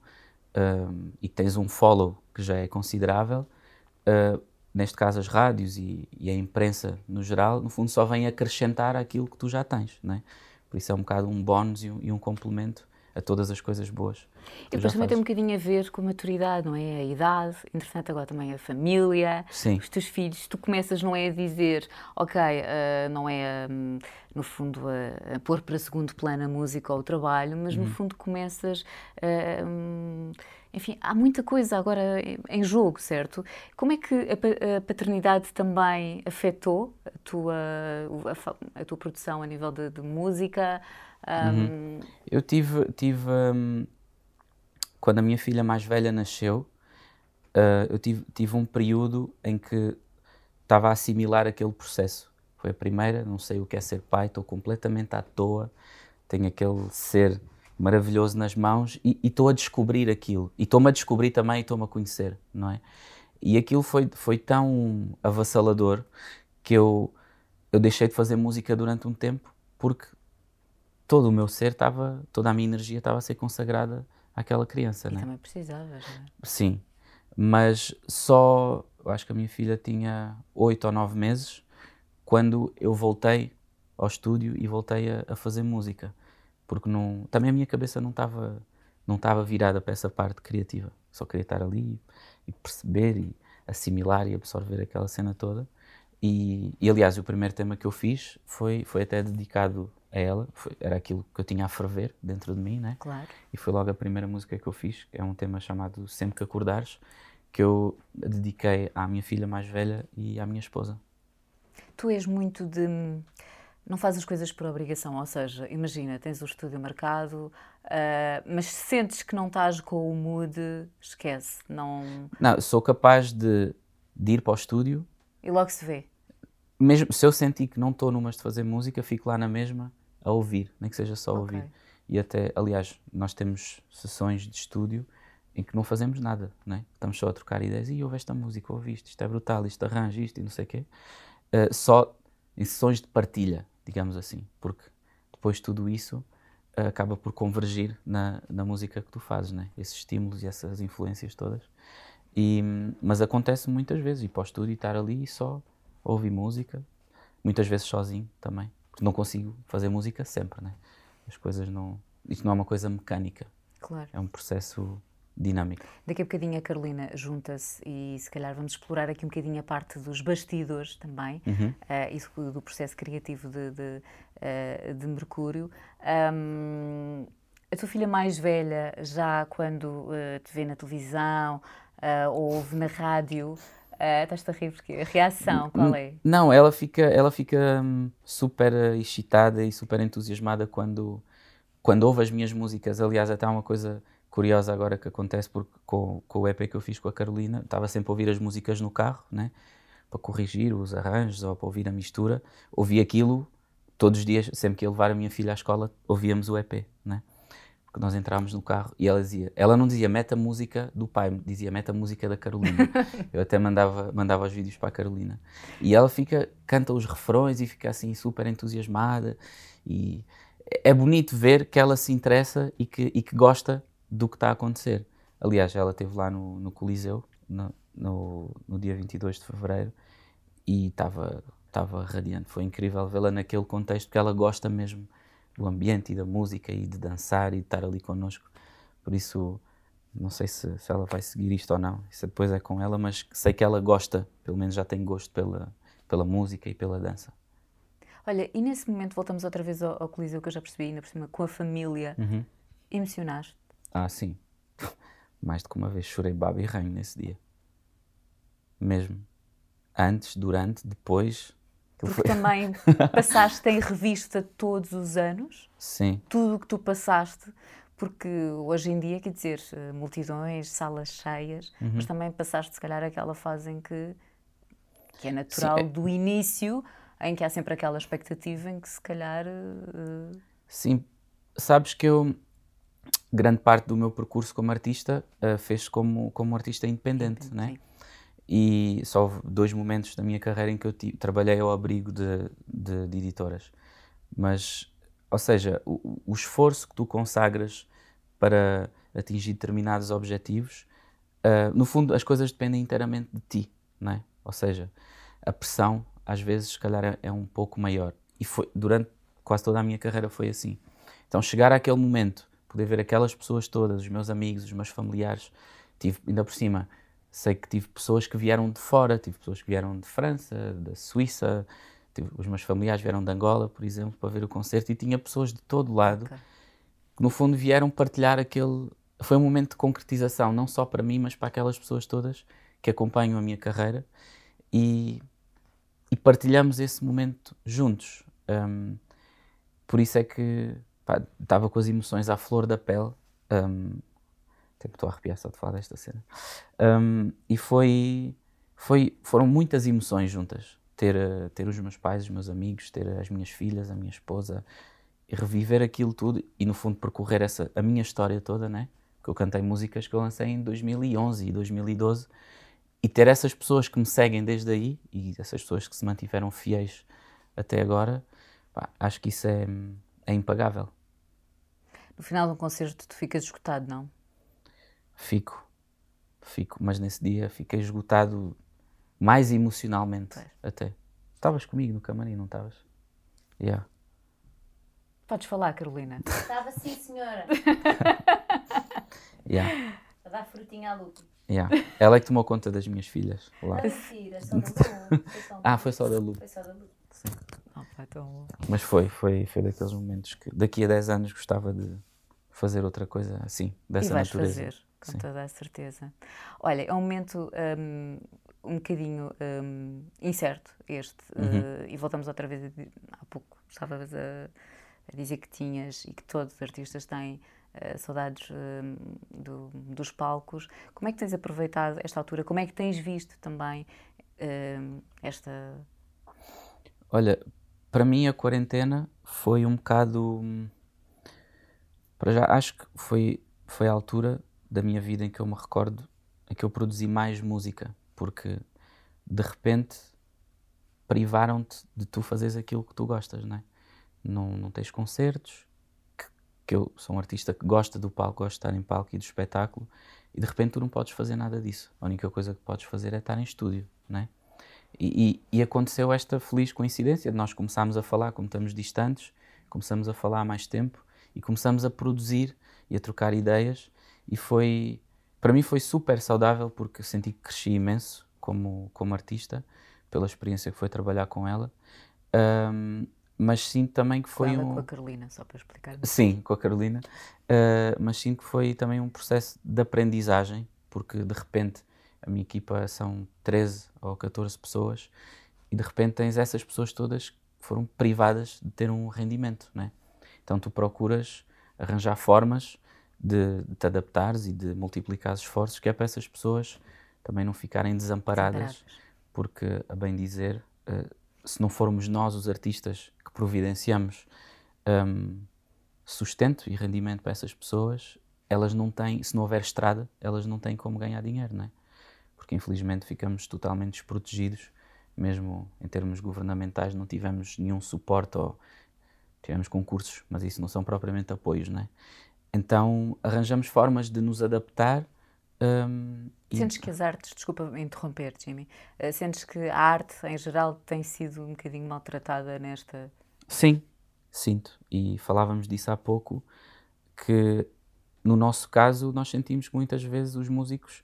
[SPEAKER 2] um, e que tens um follow que já é considerável, uh, neste caso as rádios e, e, a imprensa no geral, no fundo só vem acrescentar aquilo que tu já tens, né? Por isso é um bocado um bónus e um, e um complemento a todas as coisas boas.
[SPEAKER 1] E depois também tem um bocadinho a ver com a maturidade, não é? A idade, interessante agora também a família,
[SPEAKER 2] Sim.
[SPEAKER 1] os teus filhos. Tu começas, não é a dizer, ok, uh, não é um, no fundo a, a, pôr para segundo plano a música ou o trabalho, mas uhum. no fundo começas. Uh, um, enfim, há muita coisa agora em jogo, certo? Como é que a paternidade também afetou a tua, a, a tua produção a nível de, de música?
[SPEAKER 2] Um... Uhum. Eu tive, tive um, quando a minha filha mais velha nasceu, uh, eu tive, tive um período em que estava a assimilar aquele processo. Foi a primeira, não sei o que é ser pai, estou completamente à toa, tenho aquele ser maravilhoso nas mãos e estou a descobrir aquilo. E estou-me a descobrir também e estou-me a conhecer, não é? E aquilo foi, foi tão avassalador que eu, eu deixei de fazer música durante um tempo porque todo o meu ser estava, toda a minha energia estava a ser consagrada àquela criança.
[SPEAKER 1] E
[SPEAKER 2] né?
[SPEAKER 1] também precisavas, não é?
[SPEAKER 2] Sim, mas só, eu acho que a minha filha tinha oito ou nove meses quando eu voltei ao estúdio e voltei a, a fazer música, porque não, também a minha cabeça não estava não estava virada para essa parte criativa, só queria estar ali e perceber e assimilar e absorver aquela cena toda. E, e, aliás, o primeiro tema que eu fiz foi, foi até dedicado a ela, foi, era aquilo que eu tinha a ferver dentro de mim, né?
[SPEAKER 1] Claro.
[SPEAKER 2] E foi logo a primeira música que eu fiz, que é um tema chamado Sempre que Acordares, que eu dediquei à minha filha mais velha e à minha esposa.
[SPEAKER 1] Tu és muito de. Não fazes as coisas por obrigação, ou seja, imagina, tens o estúdio marcado, uh, mas sentes que não estás com o mood, esquece. Não,
[SPEAKER 2] não sou capaz de, de ir para o estúdio.
[SPEAKER 1] E logo se vê.
[SPEAKER 2] Mesmo se eu sentir que não estou numas de fazer música, fico lá na mesma a ouvir, nem que seja só okay. ouvir. E até, aliás, nós temos sessões de estúdio em que não fazemos nada, né? estamos só a trocar ideias. E ouve esta música, ouviste, isto é brutal, isto arranja isto e não sei o quê. Uh, só em sessões de partilha, digamos assim, porque depois tudo isso uh, acaba por convergir na, na música que tu fazes, né? esses estímulos e essas influências todas. E, mas acontece muitas vezes ir para o estúdio e estar ali e só ouvir música, muitas vezes sozinho também, porque não consigo fazer música sempre, né? As coisas não. Isto não é uma coisa mecânica.
[SPEAKER 1] Claro.
[SPEAKER 2] É um processo dinâmico.
[SPEAKER 1] Daqui a bocadinho a Carolina junta-se e se calhar vamos explorar aqui um bocadinho a parte dos bastidores também
[SPEAKER 2] uhum.
[SPEAKER 1] uh, do, do, processo criativo de, de, uh, de Mercúrio. Um, a tua filha mais velha, já quando uh, te vê na televisão ou ouve na rádio, Uh, Estás-te a rir porque a reação, qual é?
[SPEAKER 2] Não, ela fica, ela fica hum, super excitada e super entusiasmada quando, quando ouve as minhas músicas. Aliás, até há uma coisa curiosa agora que acontece porque com, com o EP que eu fiz com a Carolina, estava sempre a ouvir as músicas no carro, né? para corrigir os arranjos ou para ouvir a mistura. Ouvi aquilo todos os dias, sempre que ia levar a minha filha à escola, ouvíamos o EP, né? Porque nós entrámos no carro e ela dizia, ela não dizia meta música do pai, dizia meta música da Carolina. eu até mandava, mandava os vídeos para a Carolina. E ela fica, canta os refrões e fica assim super entusiasmada. E é bonito ver que ela se interessa e que, e que gosta do que está a acontecer. Aliás, ela esteve lá no, no Coliseu no, no, no, dia 22 de fevereiro e estava estava radiante. Foi incrível vê-la naquele contexto, porque ela gosta mesmo do ambiente e da música e de dançar e de estar ali connosco. Por isso, não sei se, se ela vai seguir isto ou não, isso depois é com ela, mas sei que ela gosta, pelo menos já tem gosto pela, pela música e pela dança.
[SPEAKER 1] Olha, e nesse momento voltamos outra vez ao, ao Coliseu, que eu já percebi, ainda por cima, com a família.
[SPEAKER 2] Uhum.
[SPEAKER 1] Emocionaste?
[SPEAKER 2] Ah, sim. Mais de que uma vez chorei baba e ranho nesse dia. Mesmo. Antes, durante, depois.
[SPEAKER 1] Porque foi... também passaste em revista todos os anos.
[SPEAKER 2] Sim.
[SPEAKER 1] Tudo o que tu passaste. Porque hoje em dia, quer dizer, multidões, salas cheias, uhum. mas também passaste, se calhar, aquela fase em que, que é natural Sim, é... do início, em que há sempre aquela expectativa em que, se calhar. Uh...
[SPEAKER 2] Sim, sabes que eu grande parte do meu percurso como artista uh, fez como, como artista independente, sim, né? E só houve dois momentos da minha carreira em que eu trabalhei ao abrigo de, de, de, editoras. Mas, ou seja, o, o, esforço que tu consagras para atingir determinados objetivos, uh, no fundo, as coisas dependem inteiramente de ti, né? Ou seja, a pressão, às vezes, se calhar, é, é um pouco maior. E foi, durante quase toda a minha carreira foi assim. Então, chegar àquele momento poder ver aquelas pessoas todas, os meus amigos, os meus familiares. Tive, ainda por cima, sei que tive pessoas que vieram de fora, tive pessoas que vieram de França, da Suíça, tive, os meus familiares vieram de Angola, por exemplo, para ver o concerto, e tinha pessoas de todo lado okay. que, no fundo, vieram partilhar aquele. Foi um momento de concretização, não só para mim, mas para aquelas pessoas todas que acompanham a minha carreira e, e partilhamos esse momento juntos. Um, por isso é que estava com as emoções à flor da pele. Um, até estou a arrepiar só de falar desta cena. Um, e foi, foi, foram muitas emoções juntas. Ter, uh, ter os meus pais, os meus amigos, ter as minhas filhas, a minha esposa, reviver aquilo tudo e, no fundo, percorrer essa, a minha história toda, né? Que eu cantei músicas que eu lancei em 2011 e 2012 e ter essas pessoas que me seguem desde aí e essas pessoas que se mantiveram fiéis até agora, pá, acho que isso é, é impagável.
[SPEAKER 1] No final um concerto tu ficas esgotado, não?
[SPEAKER 2] Fico, fico, mas nesse dia fiquei esgotado mais emocionalmente pois. até. Estavas comigo no camarim, não estavas? Yeah.
[SPEAKER 1] Podes falar, Carolina.
[SPEAKER 3] Estava sim, senhora.
[SPEAKER 2] yeah.
[SPEAKER 3] A dar frutinha à Lupe.
[SPEAKER 2] Yeah. Ela é que tomou conta das minhas filhas lá.
[SPEAKER 3] Mentira, só da Lu. Foi só
[SPEAKER 2] Ah, foi só da Lu.
[SPEAKER 3] Foi só da Lu.
[SPEAKER 1] Então,
[SPEAKER 2] Mas foi, foi, foi daqueles momentos que daqui a 10 anos gostava de fazer outra coisa assim,
[SPEAKER 1] e
[SPEAKER 2] dessa
[SPEAKER 1] vais
[SPEAKER 2] natureza.
[SPEAKER 1] fazer, com
[SPEAKER 2] Sim.
[SPEAKER 1] toda a certeza. Olha, é um momento hum, um bocadinho hum, incerto este,
[SPEAKER 2] Uhum.
[SPEAKER 1] eh, e voltamos outra vez, a há pouco estavas a, a dizer que tinhas e que todos os artistas têm eh, saudades hum, do- dos palcos. Como é que tens aproveitado esta altura? Como é que tens visto também hum, esta...
[SPEAKER 2] Olha, para mim a quarentena foi um bocado. hum, Para já, acho que foi, foi a altura da minha vida em que eu me recordo em que eu produzi mais música, porque de repente privaram-te de tu fazeres aquilo que tu gostas, não é? Não, não tens concertos, que, que eu sou um artista que gosta do palco, gosto de estar em palco e do espetáculo, e de repente tu não podes fazer nada disso. A única coisa que podes fazer é estar em estúdio, não é? E, e- e aconteceu esta feliz coincidência de nós começarmos a falar, como estamos distantes, começamos a falar há mais tempo e começamos a produzir e a trocar ideias e foi, para mim foi super saudável porque senti que cresci imenso como, como artista, pela experiência que foi trabalhar com ela, Ahm, mas sinto também que foi um...
[SPEAKER 1] com a Carolina, só para explicar.
[SPEAKER 2] Sim, com a Carolina. Uh, mas sinto que foi também um processo de aprendizagem, porque de repente a minha equipa são 13 ou 14 pessoas e de repente tens essas pessoas todas que foram privadas de ter um rendimento, né? Então tu procuras arranjar formas de, de te adaptares e de multiplicar os esforços, que é para essas pessoas também não ficarem desamparadas,
[SPEAKER 1] Desamparadas.
[SPEAKER 2] porque, a bem dizer, uh, se não formos nós os artistas que providenciamos um, sustento e rendimento para essas pessoas, elas não têm, se não houver estrada, elas não têm como ganhar dinheiro, não é? Porque infelizmente ficamos totalmente desprotegidos, mesmo em termos governamentais, não tivemos nenhum suporte ou tivemos concursos, mas isso não são propriamente apoios, não é? Então arranjamos formas de nos adaptar. e-
[SPEAKER 1] Sentes que as artes, desculpa interromper, Jimmy, eh, sentes que a arte em geral tem sido um bocadinho maltratada nesta.
[SPEAKER 2] Sim, sinto. E falávamos disso há pouco, que no nosso caso nós sentimos que muitas vezes os músicos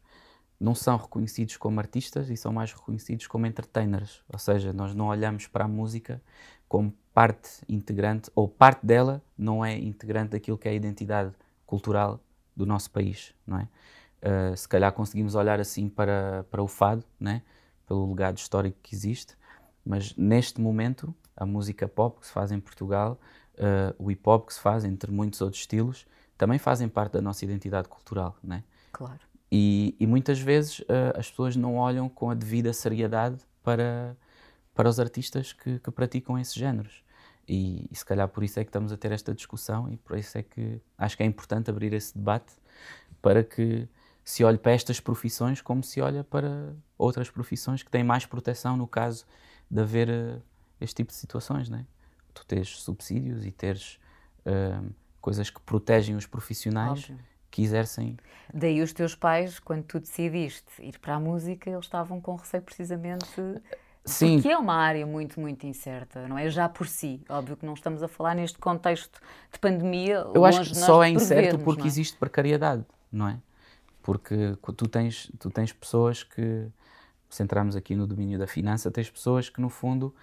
[SPEAKER 2] não são reconhecidos como artistas e são mais reconhecidos como entertainers. Ou seja, nós não olhamos para a música como parte integrante, ou parte dela não é integrante daquilo que é a identidade cultural do nosso país, não é? Uh, se calhar conseguimos olhar assim para, para o fado, né? pelo legado histórico que existe, mas neste momento a música pop que se faz em Portugal, uh, o hip hop que se faz, entre muitos outros estilos, também fazem parte da nossa identidade cultural. Né?
[SPEAKER 1] Claro.
[SPEAKER 2] E, e muitas vezes uh, as pessoas não olham com a devida seriedade para, para os artistas que, que praticam esses géneros. E, e se calhar por isso é que estamos a ter esta discussão e por isso é que acho que é importante abrir esse debate para que se olhe para estas profissões como se olha para outras profissões que têm mais proteção no caso de haver uh, este tipo de situações, né? Tu tens subsídios e teres uh, coisas que protegem os profissionais
[SPEAKER 1] Óbvio.
[SPEAKER 2] que exercem.
[SPEAKER 1] Daí os teus pais, quando tu decidiste ir para a música, eles estavam com receio precisamente.
[SPEAKER 2] Sim,
[SPEAKER 1] Porque é uma área muito, muito incerta, não é? Já por si. Óbvio que não estamos a falar neste contexto de pandemia.
[SPEAKER 2] eu acho que só é incerto porque
[SPEAKER 1] é?
[SPEAKER 2] existe precariedade, não é? Porque tu tens, tu tens pessoas que, se entrarmos aqui no domínio da finança, tens pessoas que no fundo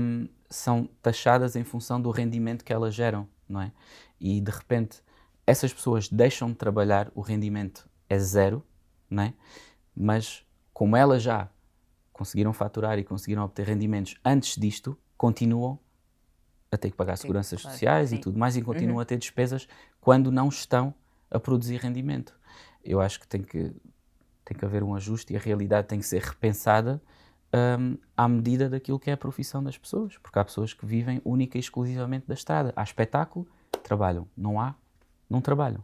[SPEAKER 2] hum, são taxadas em função do rendimento que elas geram, não é? E de repente essas pessoas deixam de trabalhar, o rendimento é zero, não é? Mas como elas já conseguiram faturar e conseguiram obter rendimentos antes disto, continuam a ter que pagar
[SPEAKER 1] Sim,
[SPEAKER 2] seguranças
[SPEAKER 1] claro,
[SPEAKER 2] sociais
[SPEAKER 1] sim.
[SPEAKER 2] e tudo mais e continuam a ter despesas quando não estão a produzir rendimento. Eu acho que tem que, tem que haver um ajuste e a realidade tem que ser repensada hum, à medida daquilo que é a profissão das pessoas, porque há pessoas que vivem única e exclusivamente da estrada. Há espetáculo, trabalham. Não há, não trabalham.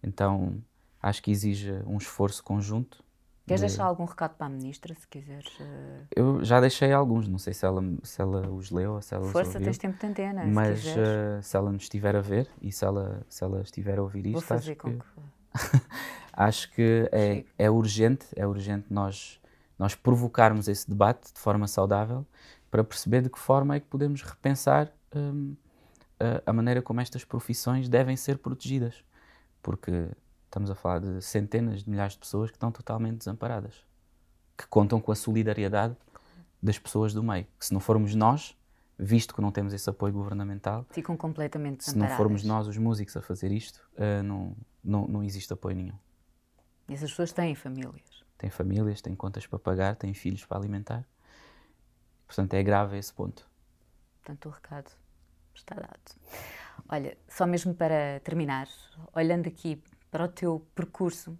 [SPEAKER 2] Então, acho que exige um esforço conjunto.
[SPEAKER 1] Queres
[SPEAKER 2] de-
[SPEAKER 1] deixar algum recado para a ministra, se quiseres? eh,
[SPEAKER 2] Eu já deixei alguns, não sei se ela, se ela os leu ou se ela os
[SPEAKER 1] Força,
[SPEAKER 2] ouviu.
[SPEAKER 1] tens tempo de antena, se
[SPEAKER 2] Mas
[SPEAKER 1] quiseres.
[SPEAKER 2] eh, se ela nos estiver a ver e se ela, se ela estiver a ouvir
[SPEAKER 1] Vou
[SPEAKER 2] isto,
[SPEAKER 1] fazer
[SPEAKER 2] acho
[SPEAKER 1] com
[SPEAKER 2] que,
[SPEAKER 1] que.
[SPEAKER 2] acho que é,
[SPEAKER 1] Chico.
[SPEAKER 2] é urgente, é urgente nós, nós provocarmos esse debate de forma saudável para perceber de que forma é que podemos repensar hum, a, a maneira como estas profissões devem ser protegidas. Porque estamos a falar de centenas de milhares de pessoas que estão totalmente desamparadas, que contam com a solidariedade das pessoas do meio. Que se não formos nós, visto que não temos esse apoio governamental,
[SPEAKER 1] Ficam completamente
[SPEAKER 2] se não
[SPEAKER 1] desamparadas.
[SPEAKER 2] formos nós os músicos a fazer isto, eh, não, não, não existe apoio nenhum.
[SPEAKER 1] E essas pessoas têm famílias.
[SPEAKER 2] Têm famílias, têm contas para pagar, têm filhos para alimentar. Portanto, é grave esse ponto.
[SPEAKER 1] Portanto, o recado está dado. Olha, só mesmo para terminar, olhando aqui para o teu percurso,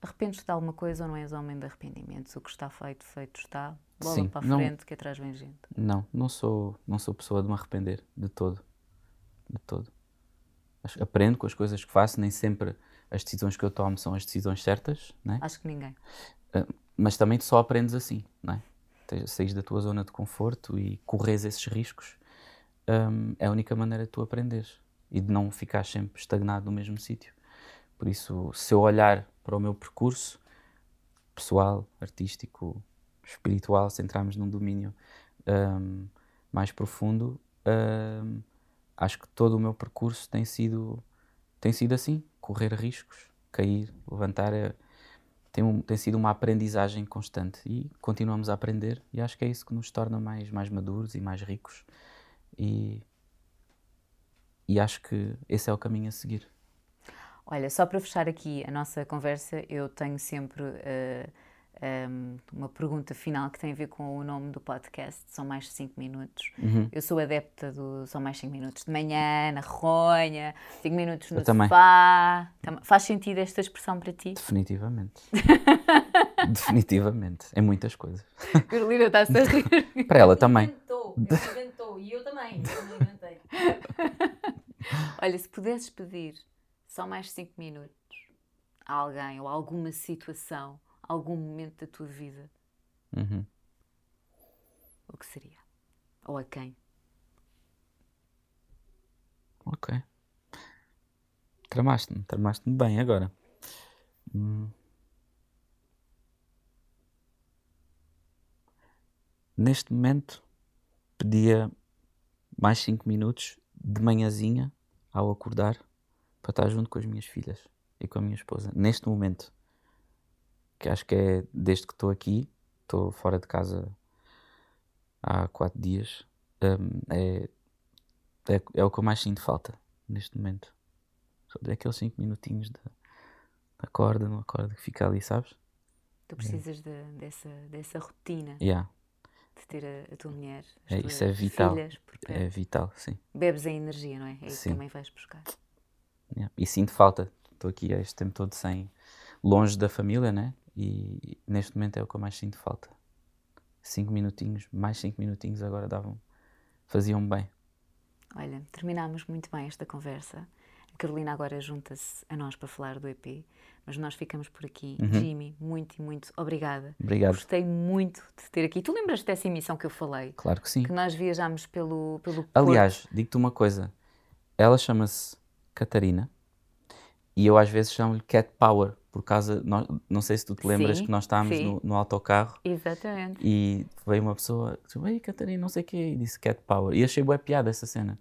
[SPEAKER 1] arrependes-te de alguma coisa ou não és homem de arrependimentos? O que está feito, feito está. Bola
[SPEAKER 2] Sim,
[SPEAKER 1] para a
[SPEAKER 2] não-
[SPEAKER 1] frente, que atrás vem gente.
[SPEAKER 2] Não, não sou, não sou pessoa de me arrepender de todo. De todo. Aprendo com as coisas que faço, nem sempre as decisões que eu tomo são as decisões certas, né?
[SPEAKER 1] Acho que ninguém.
[SPEAKER 2] mas também tu só aprendes assim, não é? Saís da tua zona de conforto e corres esses riscos hum, é a única maneira de tu aprenderes e de não ficar sempre estagnado no mesmo sítio. Por isso, se eu olhar para o meu percurso pessoal, artístico, espiritual, se entrarmos num domínio hum, mais profundo, hum, acho que todo o meu percurso tem sido, tem sido assim: correr riscos, cair, levantar. É, tem, um- tem sido uma aprendizagem constante e continuamos a aprender e acho que é isso que nos torna mais, mais maduros e mais ricos e, e acho que esse é o caminho a seguir.
[SPEAKER 1] Olha, só para fechar aqui a nossa conversa, eu tenho sempre eh, ehm, uma pergunta final que tem a ver com o nome do podcast. São mais de 5 minutos.
[SPEAKER 2] Uhum.
[SPEAKER 1] Eu sou adepta do São mais 5 minutos de manhã, na ronha, 5 minutos no
[SPEAKER 2] Eu
[SPEAKER 1] sofá. Tam- Faz sentido esta expressão para ti?
[SPEAKER 2] Definitivamente. Definitivamente. Em muitas coisas.
[SPEAKER 1] Carolina está-se a rir.
[SPEAKER 2] Para ela também.
[SPEAKER 3] Inventou, ele inventou. E eu também. Eu inventei.
[SPEAKER 1] Olha, se pudesses pedir só mais 5 minutos a alguém ou a alguma situação, algum momento da tua vida,
[SPEAKER 2] Uhum.
[SPEAKER 1] o que seria? Ou a quem?
[SPEAKER 2] Ok. Tramaste-me, tramaste-me bem agora. Hum. Neste momento, pedia mais 5 minutos de manhãzinha ao acordar para estar junto com as minhas filhas e com a minha esposa. Neste momento, que acho que é desde que estou aqui, estou fora de casa há 4 dias, hum, é, é, é o que eu mais sinto falta neste momento. Só de aqueles 5 minutinhos de acorda, não acorda, que fica ali, sabes?
[SPEAKER 1] Tu precisas de- dessa, dessa rotina
[SPEAKER 2] Yeah,
[SPEAKER 1] de ter a, a tua mulher, as
[SPEAKER 2] É,
[SPEAKER 1] tuas
[SPEAKER 2] isso é vital.
[SPEAKER 1] filhas
[SPEAKER 2] é vital, sim.
[SPEAKER 1] Bebes a energia, não é? É isso que também vais buscar.
[SPEAKER 2] Yeah. E sinto falta. Estou aqui este tempo todo sem, longe da família, né? E neste momento é o que eu mais sinto falta. Cinco minutinhos, mais cinco minutinhos agora davam, faziam bem.
[SPEAKER 1] Olha, terminámos muito bem esta conversa. A Carolina agora junta-se a nós para falar do EP, mas nós ficamos por aqui.
[SPEAKER 2] Uhum.
[SPEAKER 1] Jimmy, muito e muito obrigada.
[SPEAKER 2] Obrigado.
[SPEAKER 1] Gostei muito de ter aqui. Tu lembras dessa emissão que eu falei?
[SPEAKER 2] Claro que sim.
[SPEAKER 1] Que nós viajámos pelo, pelo.
[SPEAKER 2] Aliás, digo-te uma coisa. Ela chama-se Catarina e eu às vezes chamo-lhe Cat Power, por causa, nós- não sei se tu te lembras
[SPEAKER 1] Sim,
[SPEAKER 2] que nós estávamos no, no autocarro
[SPEAKER 1] Exatamente.
[SPEAKER 2] e veio uma pessoa, disse, ei Catarina, não sei o quê, e disse Cat Power. E achei boa piada essa cena.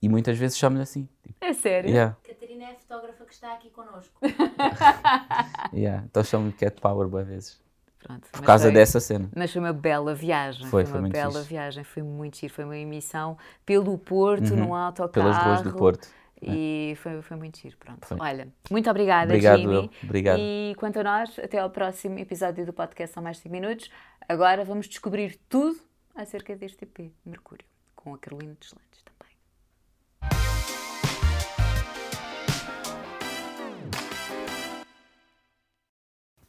[SPEAKER 2] E muitas vezes chamo-lhe assim. Tipo,
[SPEAKER 1] É sério?
[SPEAKER 2] yeah,
[SPEAKER 3] Catarina é a fotógrafa que está aqui connosco.
[SPEAKER 2] yeah. Então chamo-lhe Cat Power boas vezes.
[SPEAKER 1] Pronto,
[SPEAKER 2] Por causa
[SPEAKER 1] foi-
[SPEAKER 2] dessa cena.
[SPEAKER 1] Mas foi uma bela viagem.
[SPEAKER 2] Foi,
[SPEAKER 1] uma
[SPEAKER 2] foi muito
[SPEAKER 1] bela
[SPEAKER 2] fixe.
[SPEAKER 1] viagem. Foi muito giro. Foi uma emissão pelo Porto, num autocarro.
[SPEAKER 2] Uhum. Pelas ruas do Porto.
[SPEAKER 1] E foi, foi muito giro. Pronto.
[SPEAKER 2] Foi.
[SPEAKER 1] Olha, muito obrigada,
[SPEAKER 2] Obrigado,
[SPEAKER 1] Jimmy.
[SPEAKER 2] eu. Obrigado.
[SPEAKER 1] E quanto a nós, até ao próximo episódio do podcast São Mais 5 Minutos. Agora vamos descobrir tudo acerca deste EP, Mercúrio, com a Carolina Deslandes também.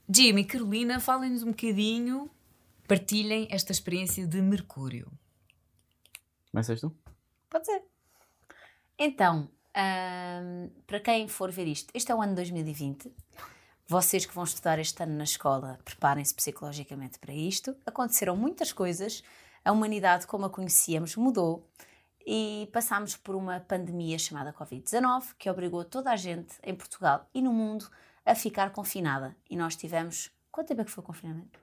[SPEAKER 1] Jimmy e Carolina, falem-nos um bocadinho, partilhem esta experiência de Mercúrio.
[SPEAKER 2] Começas tu?
[SPEAKER 3] Pode ser. Então, ahm, para quem for ver isto, este é o ano 2020. Vocês que vão estudar este ano na escola, preparem-se psicologicamente para isto. Aconteceram muitas coisas. A humanidade, como a conhecíamos, mudou e passámos por uma pandemia chamada Covid-19 que obrigou toda a gente em Portugal e no mundo a ficar confinada. E nós tivemos. Quanto tempo é que foi o confinamento?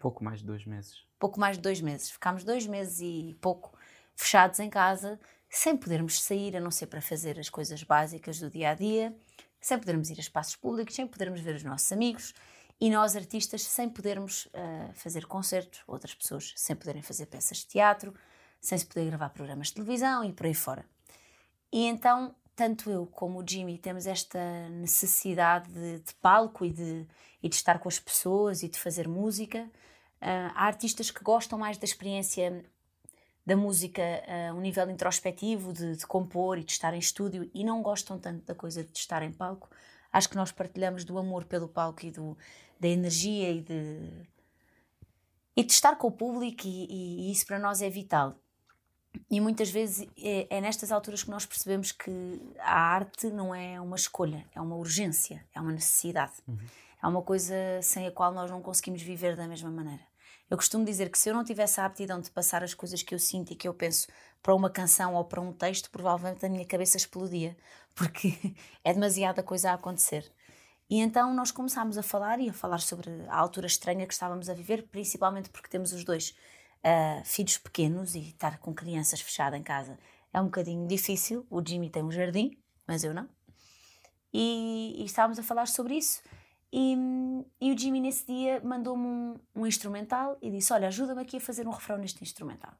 [SPEAKER 2] Pouco mais de dois meses.
[SPEAKER 3] pouco mais de dois meses. Ficámos dois meses e pouco fechados em casa, sem podermos sair, a não ser para fazer as coisas básicas do dia a dia. sem podermos ir a espaços públicos, sem podermos ver os nossos amigos e nós, artistas, sem podermos uh, fazer concertos, outras pessoas sem poderem fazer peças de teatro, sem se poder gravar programas de televisão e por aí fora. E então, tanto eu como o Jimmy temos esta necessidade de, de palco e de, e de estar com as pessoas e de fazer música. Uh, há artistas que gostam mais da experiência da música a um nível introspectivo, de, de, compor e de estar em estúdio, e não gostam tanto da coisa de estar em palco. Acho que nós partilhamos do amor pelo palco e do, da energia e de, e de estar com o público, e, e isso para nós é vital. E muitas vezes é, é, nestas alturas que nós percebemos que a arte não é uma escolha, é uma urgência, é uma necessidade. Uhum. É uma coisa sem a qual nós não conseguimos viver da mesma maneira. Eu costumo dizer que se eu não tivesse a aptidão de passar as coisas que eu sinto e que eu penso para uma canção ou para um texto, provavelmente a minha cabeça explodia, porque é demasiada coisa a acontecer. E então nós começámos a falar e a falar sobre a altura estranha que estávamos a viver, principalmente porque temos os dois uh, filhos pequenos e estar com crianças fechada em casa é um bocadinho difícil. O Jimmy tem um jardim, mas eu não. E, e estávamos a falar sobre isso. E, e o Jimmy nesse dia mandou-me um, um, instrumental e disse: Olha, ajuda-me aqui a fazer um refrão neste instrumental.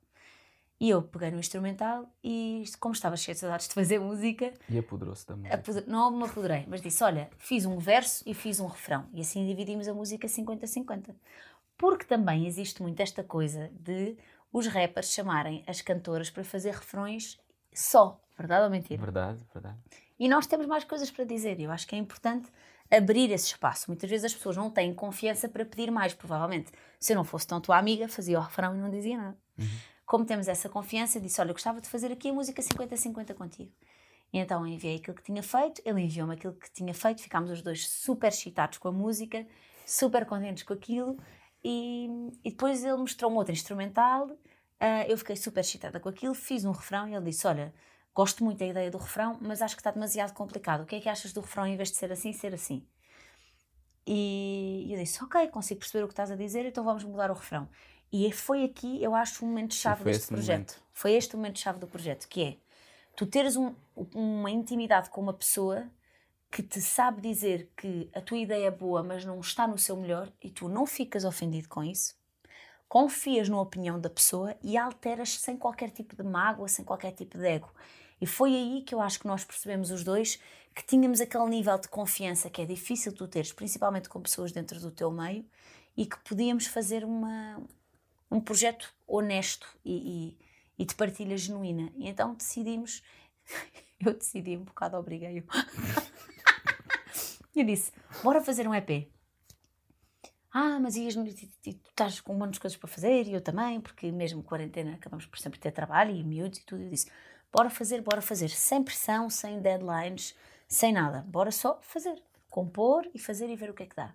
[SPEAKER 3] E eu peguei no instrumental e, como estava cheio de saudades de fazer música.
[SPEAKER 2] E apoderou-se da música.
[SPEAKER 3] Apoder... Não me apoderei, mas disse: Olha, fiz um verso e fiz um refrão. E assim dividimos a música 50-50. Porque também existe muito esta coisa de os rappers chamarem as cantoras para fazer refrões só. Verdade ou mentira?
[SPEAKER 2] Verdade, verdade.
[SPEAKER 3] E nós temos mais coisas para dizer. Eu acho que é importante abrir esse espaço. Muitas vezes as pessoas não têm confiança para pedir mais, provavelmente. Se eu não fosse tão tua amiga, fazia o refrão e não dizia nada. Uhum. Como temos essa confiança, disse: Olha, eu gostava de fazer aqui a música 50-50 contigo. E então enviei aquilo que tinha feito, ele enviou-me aquilo que tinha feito, ficámos os dois super excitados com a música, super contentes com aquilo. E, e depois ele mostrou um outro instrumental, uh, eu fiquei super excitada com aquilo, fiz um refrão e ele disse: Olha, Gosto muito da ideia do refrão, mas acho que está demasiado complicado. O que é que achas do refrão em vez de ser assim, ser assim? E eu disse, ok, consigo perceber o que estás a dizer, então vamos mudar o refrão. E foi aqui, eu acho, o momento-chave deste projeto. Momento. Foi este o momento-chave do projeto, que é tu teres um, uma intimidade com uma pessoa que te sabe dizer que a tua ideia é boa, mas não está no seu melhor, e tu não ficas ofendido com isso, confias na opinião da pessoa e alteras sem qualquer tipo de mágoa, sem qualquer tipo de ego. E foi aí que eu acho que nós percebemos os dois que tínhamos aquele nível de confiança que é difícil tu teres, principalmente com pessoas dentro do teu meio, e que podíamos fazer uma, um projeto honesto e, e, e de partilha genuína. E então decidimos, eu decidi um bocado, obriguei-o. eu disse: bora fazer um EP. Ah, mas ias, tu estás com um monte de coisas para fazer e eu também, porque mesmo quarentena acabamos por sempre ter trabalho e miúdos e tudo. Eu disse: Bora fazer, bora fazer, sem pressão, sem deadlines, sem nada. Bora só fazer, compor e fazer e ver o que é que dá.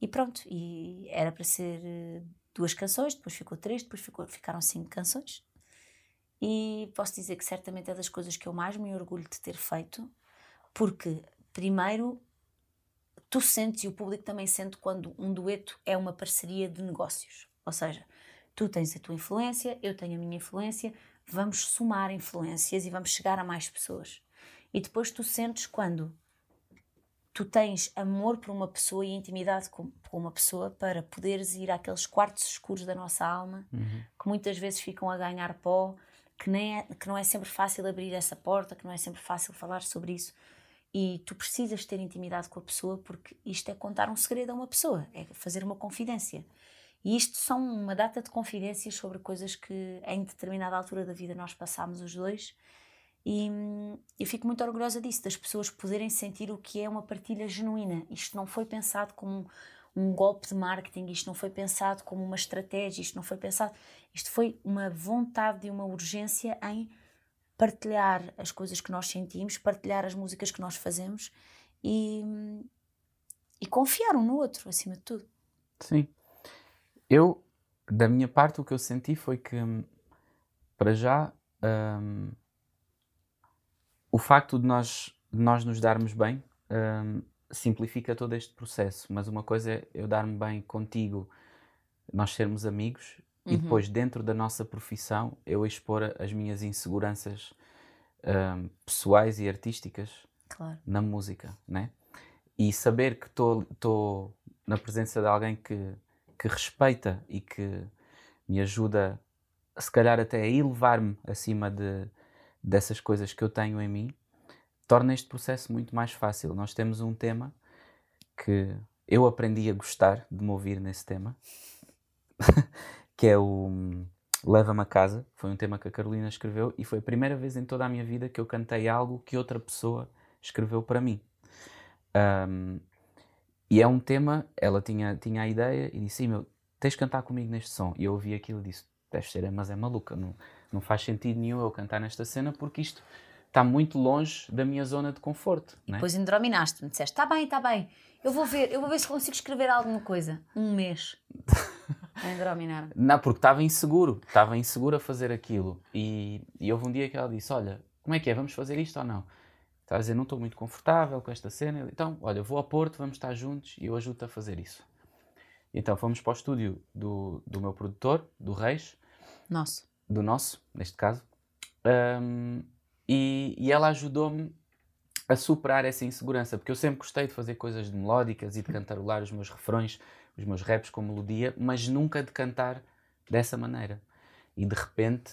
[SPEAKER 3] E pronto, e era para ser eh, duas canções, depois ficou três, depois ficou, ficaram cinco canções. E posso dizer que certamente é das coisas que eu mais me orgulho de ter feito, porque, primeiro, tu sentes e o público também sente quando um dueto é uma parceria de negócios. Ou seja, tu tens a tua influência, eu tenho a minha influência, vamos somar influências e vamos chegar a mais pessoas. E depois tu sentes quando tu tens amor por uma pessoa e intimidade com, com uma pessoa para poderes ir àqueles quartos escuros da nossa alma uhum. que muitas vezes ficam a ganhar pó, que, nem é, que não é sempre fácil abrir essa porta, que não é sempre fácil falar sobre isso. E tu precisas ter intimidade com a pessoa porque isto é contar um segredo a uma pessoa, é fazer uma confidência. E isto são uma data de confidências sobre coisas que em determinada altura da vida nós passámos os dois. E eu fico muito orgulhosa disso, das pessoas poderem sentir o que é uma partilha genuína. Isto não foi pensado como um golpe de marketing, isto não foi pensado como uma estratégia, isto não foi pensado. Isto foi uma vontade e uma urgência em partilhar as coisas que nós sentimos, partilhar as músicas que nós fazemos e, e confiar um no outro, acima de tudo.
[SPEAKER 2] Sim. Eu, da minha parte, o que eu senti foi que, para já, um, o facto de nós, de nós nos darmos bem um, simplifica todo este processo. Mas uma coisa é eu dar-me bem contigo, nós sermos amigos, uhum. e depois, dentro da nossa profissão, eu expor as minhas inseguranças um, pessoais e artísticas
[SPEAKER 3] Claro.
[SPEAKER 2] na música, né? E saber que estou na presença de alguém que, que respeita e que me ajuda, se calhar até a elevar-me acima de, dessas coisas que eu tenho em mim, torna este processo muito mais fácil. Nós temos um tema que eu aprendi a gostar de me ouvir nesse tema, que é o hum, Leva-me a Casa. Foi um tema que a Carolina escreveu e foi a primeira vez em toda a minha vida que eu cantei algo que outra pessoa escreveu para mim. Um, e é um tema, ela tinha, tinha a ideia e disse: meu, tens de cantar comigo neste som. E eu ouvi aquilo e disse: deve ser, mas é maluca, não, não faz sentido nenhum eu cantar nesta cena porque isto está muito longe da minha zona de conforto.
[SPEAKER 3] E
[SPEAKER 2] né?
[SPEAKER 3] depois indrominaste-me, disseste: está bem, está bem, eu vou ver, eu vou ver se consigo escrever alguma coisa. Um mês. a indrominar
[SPEAKER 2] Não, porque estava inseguro, estava inseguro a fazer aquilo. E, e houve um dia que ela disse: Olha, como é que é? Vamos fazer isto ou não? Estava a dizer: Não estou muito confortável com esta cena. Então, olha, vou ao Porto, vamos estar juntos e eu ajudo-te a fazer isso. Então fomos para o estúdio do, do meu produtor, do Reis,
[SPEAKER 3] Nosso.
[SPEAKER 2] do nosso, neste caso, Ahm, e, e ela ajudou-me a superar essa insegurança, porque eu sempre gostei de fazer coisas de melódicas e de cantarolar os meus refrões, os meus raps com melodia, mas nunca de cantar dessa maneira. E de repente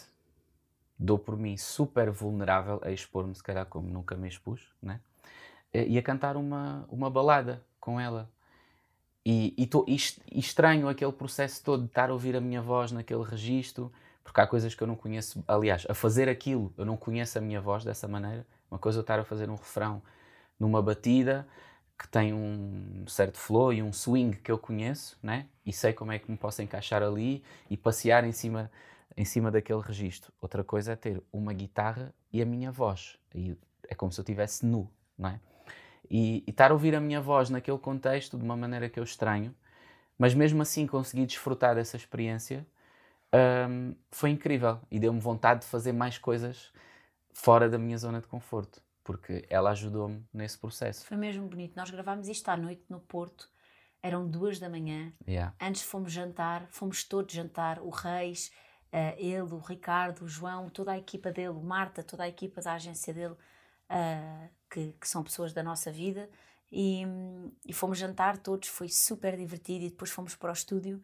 [SPEAKER 2] dou por mim super vulnerável a expor-me, se calhar como nunca me expus, né? e a cantar uma, uma balada com ela. E, e, tô- e estranho aquele processo todo de estar a ouvir a minha voz naquele registro, porque há coisas que eu não conheço. Aliás, a fazer aquilo, eu não conheço a minha voz dessa maneira. Uma coisa é eu estar a fazer um refrão numa batida que tem um certo flow e um swing que eu conheço, né? E sei como é que me posso encaixar ali e passear em cima, em cima daquele registro. Outra coisa é ter uma guitarra e a minha voz. E é como se eu estivesse nu, não é? E, e estar a ouvir a minha voz naquele contexto de uma maneira que eu estranho, mas mesmo assim consegui desfrutar dessa experiência, hum, foi incrível e deu-me vontade de fazer mais coisas fora da minha zona de conforto, porque ela ajudou-me nesse processo.
[SPEAKER 3] Foi mesmo bonito. Nós gravámos isto à noite no Porto, eram duas da manhã.
[SPEAKER 2] Yeah.
[SPEAKER 3] Antes fomos jantar, fomos todos jantar, o Reis, eh, ele, o Ricardo, o João, toda a equipa dele, Marta, toda a equipa da agência dele, eh, que, que são pessoas da nossa vida. E, e fomos jantar todos, foi super divertido. E depois fomos para o estúdio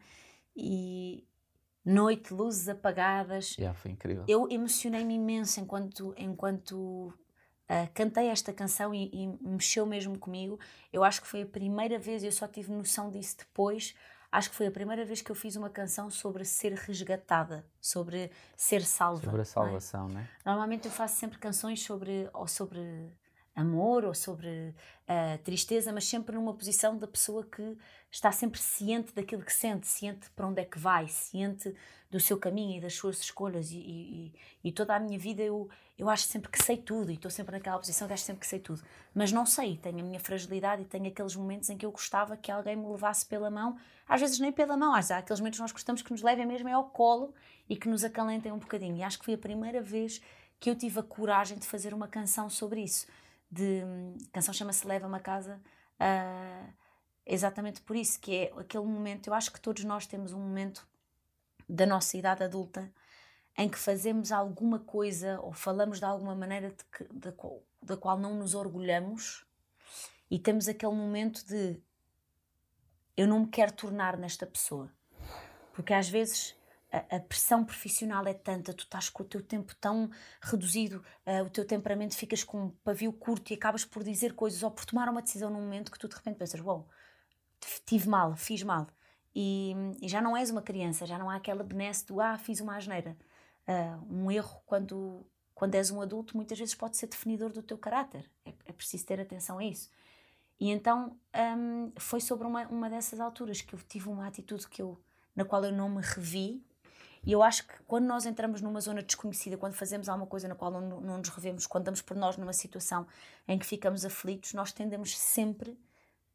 [SPEAKER 3] e noite, luzes apagadas.
[SPEAKER 2] Yeah, foi incrível.
[SPEAKER 3] Eu emocionei-me imenso enquanto, enquanto ah, cantei esta canção e, e mexeu mesmo comigo. Eu acho que foi a primeira vez, eu só tive noção disso depois. Acho que foi a primeira vez que eu fiz uma canção sobre ser resgatada, sobre ser salva.
[SPEAKER 2] Sobre a
[SPEAKER 3] não é?
[SPEAKER 2] salvação, né?
[SPEAKER 3] Normalmente eu faço sempre canções sobre ou sobre amor ou sobre ah, tristeza, mas sempre numa posição da pessoa que está sempre ciente daquilo que sente, ciente para onde é que vai, ciente do seu caminho e das suas escolhas. E, e- e- toda a minha vida eu, eu acho sempre que sei tudo e estou sempre naquela posição que acho sempre que sei tudo. Mas não sei, tenho a minha fragilidade e tenho aqueles momentos em que eu gostava que alguém me levasse pela mão, às vezes nem pela mão, às há aqueles momentos que nós gostamos que nos levem mesmo é ao colo e que nos acalentem um bocadinho. E acho que foi a primeira vez que eu tive a coragem de fazer uma canção sobre isso. De, a canção chama-se Leva-me a Casa, ah, exatamente por isso, que é aquele momento, eu acho que todos nós temos um momento da nossa idade adulta em que fazemos alguma coisa ou falamos de alguma maneira de que- da, qual, da qual não nos orgulhamos e temos aquele momento de eu não me quero tornar nesta pessoa. Porque às vezes a, pressão profissional é tanta, tu estás com o teu tempo tão reduzido, ah, o teu temperamento ficas com um pavio curto e acabas por dizer coisas ou por tomar uma decisão num momento que tu de repente pensas, uau, tive mal, fiz mal. E, e já não és uma criança, já não há aquela benesse do ah, fiz uma asneira. Ah, um erro, quando, quando és um adulto, muitas vezes pode ser definidor do teu caráter. É, é preciso ter atenção a isso. E então hum, foi sobre uma, uma dessas alturas que eu tive uma atitude que eu, na qual eu não me revi. E eu acho que quando nós entramos numa zona desconhecida, quando fazemos alguma coisa na qual não, não nos revemos, quando damos por nós numa situação em que ficamos aflitos, nós tendemos sempre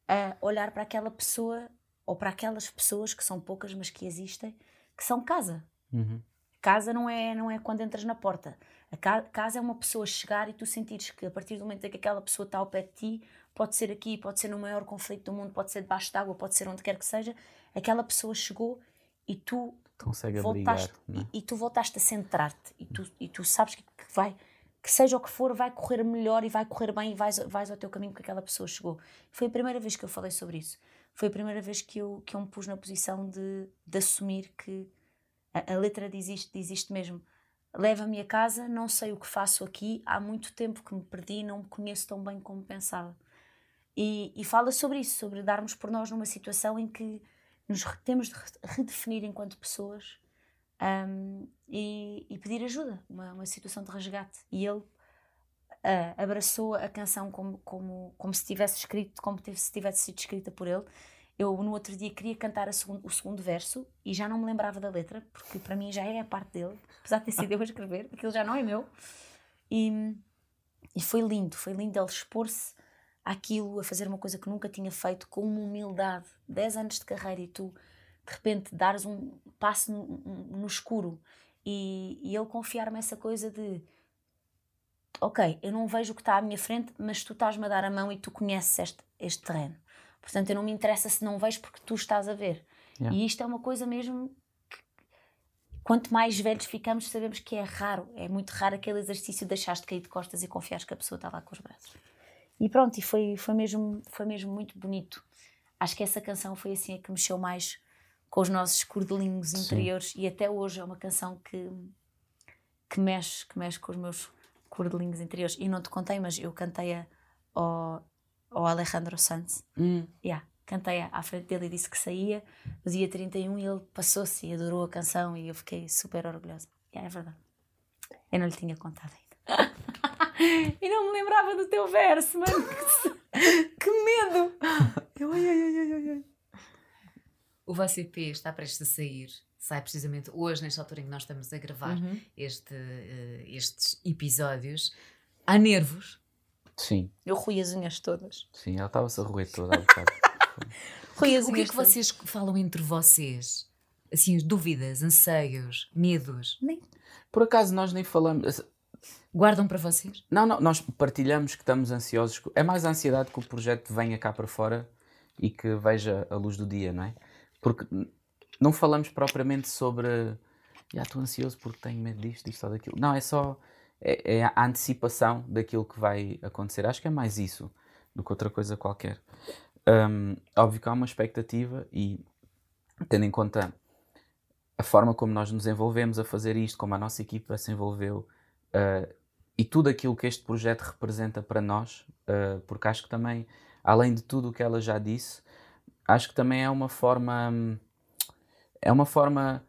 [SPEAKER 3] a olhar para aquela pessoa ou para aquelas pessoas que são poucas, mas que existem, que são casa.
[SPEAKER 2] Uhum.
[SPEAKER 3] Casa não é, não é quando entras na porta. A ca- casa é uma pessoa chegar e tu sentires que a partir do momento em que aquela pessoa está ao pé de ti, pode ser aqui, pode ser no maior conflito do mundo, pode ser debaixo d'água, pode ser onde quer que seja, aquela pessoa chegou e tu
[SPEAKER 2] Consegue abrigar.
[SPEAKER 3] voltaste
[SPEAKER 2] né?
[SPEAKER 3] e, e tu voltaste a centrar-te e tu, e tu sabes que, que vai que seja o que for, vai correr melhor e vai correr bem e vais, vais ao teu caminho que aquela pessoa chegou. Foi a primeira vez que eu falei sobre isso. Foi a primeira vez que eu, que eu me pus na posição de, de assumir que a, a letra diz isto, diz isto mesmo. Leva-me a casa, não sei o que faço aqui, há muito tempo que me perdi, não me conheço tão bem como pensava. E, e fala sobre isso, sobre darmos por nós numa situação em que nos temos de redefinir enquanto pessoas um, e, e, pedir ajuda, uma, uma, situação de resgate. E ele uh, abraçou a canção como, como, como se tivesse escrito, como se tivesse sido escrita por ele. Eu no outro dia queria cantar o segundo verso e já não me lembrava da letra, porque para mim já é a parte dele, apesar de ter sido eu a escrever, aquilo já não é meu. E, e foi lindo, foi lindo ele expor-se àquilo, a fazer uma coisa que nunca tinha feito, com uma humildade. 10 anos de carreira e tu, de repente, dares um passo no, no escuro e, e ele confiar-me essa coisa de ok, eu não vejo o que está à minha frente, mas tu estás-me a dar a mão e tu conheces este, este terreno. Portanto, eu não me interessa se não vejo porque tu estás a ver. Yeah. E isto é uma coisa mesmo que, quanto mais velhos ficamos, sabemos que é raro. É muito raro aquele exercício de deixares de cair de costas e confiares que a pessoa está lá com os braços. E pronto, e foi, foi, mesmo, foi mesmo muito bonito. Acho que essa canção foi assim a que mexeu mais com os nossos cordelinhos interiores e até hoje é uma canção que, que, mexe, que mexe com os meus cordelinhos interiores. E não te contei, mas eu cantei-a ao, ao Alejandro Sanz. Hum. Yeah, cantei à frente dele e disse que saía no dia 31 e ele passou-se e adorou a canção e eu fiquei super orgulhosa. Yeah, é verdade. Eu não lhe tinha contado. E não me lembrava do teu verso, mano. que medo! Eu, ai, ai, ai, ai, ai.
[SPEAKER 1] O VCP está prestes a sair. Sai precisamente hoje, nesta altura em que nós estamos a gravar uhum. este, uh, estes episódios. Há nervos?
[SPEAKER 2] Sim.
[SPEAKER 3] Eu ruí as unhas todas.
[SPEAKER 2] Sim, ela estava-se a roer toda.
[SPEAKER 1] ruí as unhas O que é que todas. vocês falam entre vocês? Assim, dúvidas, anseios, medos?
[SPEAKER 3] Nem.
[SPEAKER 2] Por acaso nós nem falamos.
[SPEAKER 1] Guardam para vocês?
[SPEAKER 2] Não, não, nós partilhamos que estamos ansiosos. É mais a ansiedade que o projeto venha cá para fora e que veja a luz do dia, não é? Porque não falamos propriamente sobre. Já estou ansioso porque tenho medo disto, disto ou daquilo. Não, é só. É, é, a antecipação daquilo que vai acontecer. Acho que é mais isso do que outra coisa qualquer. Um, óbvio que há uma expectativa e, tendo em conta a forma como nós nos envolvemos a fazer isto, como a nossa equipa se envolveu uh, e tudo aquilo que este projeto representa para nós, uh, porque acho que também, além de tudo o que ela já disse, acho que também é uma forma é uma forma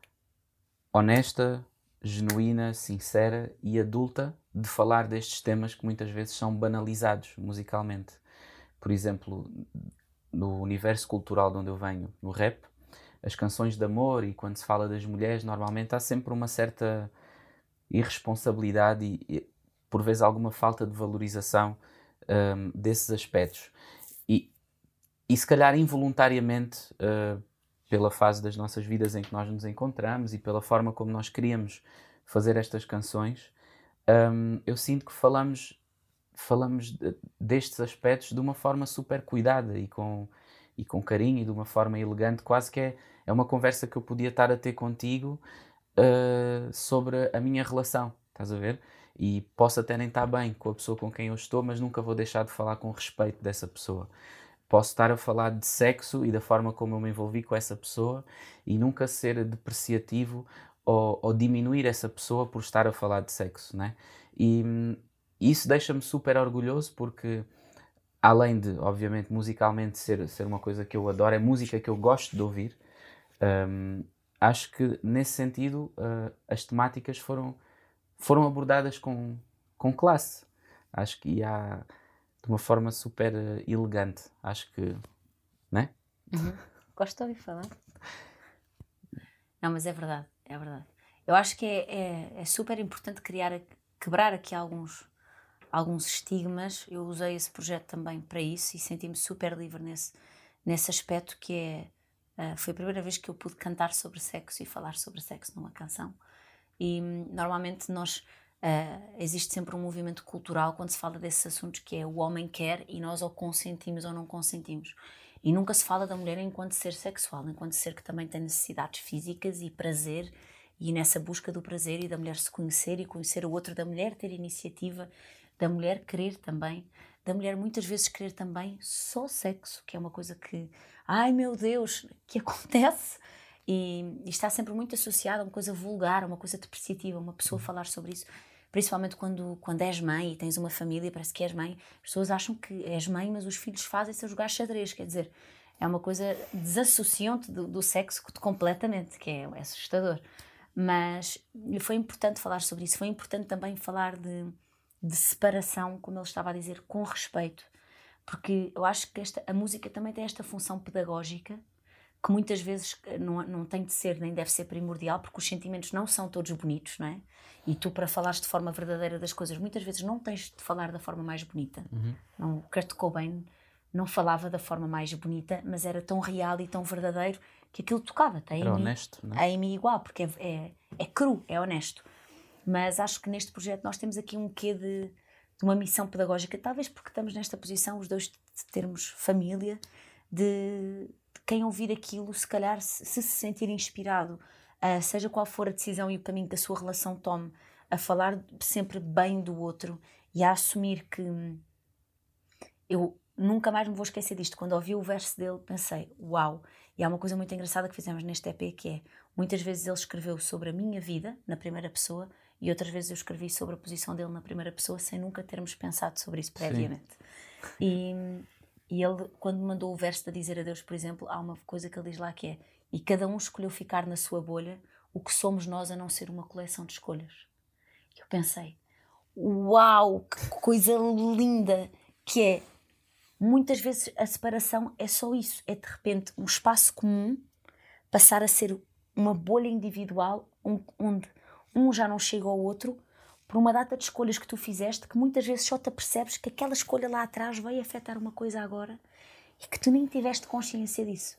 [SPEAKER 2] honesta, genuína, sincera e adulta de falar destes temas que muitas vezes são banalizados musicalmente. Por exemplo, no universo cultural de onde eu venho, no rap, as canções de amor e quando se fala das mulheres, normalmente há sempre uma certa irresponsabilidade e, e por vezes alguma falta de valorização um, desses aspectos. E se calhar involuntariamente, uh, pela fase das nossas vidas em que nós nos encontramos e pela forma como nós queríamos fazer estas canções, um, eu sinto que falamos, falamos de, destes aspectos de uma forma super cuidada e com, e com carinho e de uma forma elegante, quase que é, é uma conversa que eu podia estar a ter contigo uh, sobre a minha relação, estás a ver? E posso até nem estar bem com a pessoa com quem eu estou, mas nunca vou deixar de falar com respeito dessa pessoa. Posso estar a falar de sexo e da forma como eu me envolvi com essa pessoa e nunca ser depreciativo ou, ou diminuir essa pessoa por estar a falar de sexo, né? E hum, isso deixa-me super orgulhoso porque além de, obviamente, musicalmente ser, ser uma coisa que eu adoro, é música que eu gosto de ouvir. Um, acho que nesse sentido uh, as temáticas foram, foram abordadas com, com classe. Acho que há de uma forma super uh, elegante. Acho que. Né?
[SPEAKER 3] Uhum. Gosto de ouvir falar. Não, mas é verdade, é verdade. Eu acho que é, é, é super importante criar, quebrar aqui alguns, alguns estigmas. Eu usei esse projeto também para isso e senti-me super livre nesse, nesse aspecto que é. Uh, foi a primeira vez que eu pude cantar sobre sexo e falar sobre sexo numa canção. E hum, normalmente nós Uh, existe sempre um movimento cultural quando se fala desses assuntos que é o homem quer e nós ou consentimos ou não consentimos. E nunca se fala da mulher enquanto ser sexual, enquanto ser que também tem necessidades físicas e prazer e nessa busca do prazer e da mulher se conhecer e conhecer o outro, da mulher ter iniciativa, da mulher querer também, da mulher muitas vezes querer também só sexo, que é uma coisa que, ai meu Deus, que acontece? E, e está sempre muito associada a uma coisa vulgar, a uma coisa depreciativa, uma pessoa falar sobre isso. Principalmente quando, quando és mãe e tens uma família, parece que és mãe, as pessoas acham que és mãe, mas os filhos fazem-se a jogar xadrez, quer dizer, é uma coisa desassociante do, do sexo completamente, que é, é assustador. Mas foi importante falar sobre isso, foi importante também falar de, de separação, como ele estava a dizer, com respeito, porque eu acho que esta, a música também tem esta função pedagógica que muitas vezes não, não tem de ser nem deve ser primordial, porque os sentimentos não são todos bonitos, não é? E tu, para falares de forma verdadeira das coisas, muitas vezes não tens de falar da forma mais bonita. Uhum. Não, o Kurt Cobain não falava da forma mais bonita, mas era tão real e tão verdadeiro que aquilo tocava. Tá?
[SPEAKER 2] Era Amy, honesto, não é?
[SPEAKER 3] A Amy igual, porque é, é, é, cru, é honesto. Mas acho que neste projeto nós temos aqui um quê de, de uma missão pedagógica, talvez porque estamos nesta posição, os dois, de termos família, de, de quem ouvir aquilo, se calhar, se se, se sentir inspirado, uh, seja qual for a decisão e o caminho que a sua relação tome, a falar sempre bem do outro e a assumir que hum, eu nunca mais me vou esquecer disto. Quando ouvi o verso dele, pensei, uau! E há uma coisa muito engraçada que fizemos neste EP que é, muitas vezes ele escreveu sobre a minha vida, na primeira pessoa, e outras vezes eu escrevi sobre a posição dele na primeira pessoa, sem nunca termos pensado sobre isso previamente. E, e ele, quando mandou o verso de dizer adeus, por exemplo, há uma coisa que ele diz lá que é, e cada um escolheu ficar na sua bolha, o que somos nós a não ser uma coleção de escolhas. E eu pensei, uau, que coisa linda que é muitas vezes a separação é só isso, é de repente um espaço comum passar a ser uma bolha individual onde um já não chega ao outro por uma data de escolhas que tu fizeste que muitas vezes só te apercebes que aquela escolha lá atrás vai afetar uma coisa agora e que tu nem tiveste consciência disso.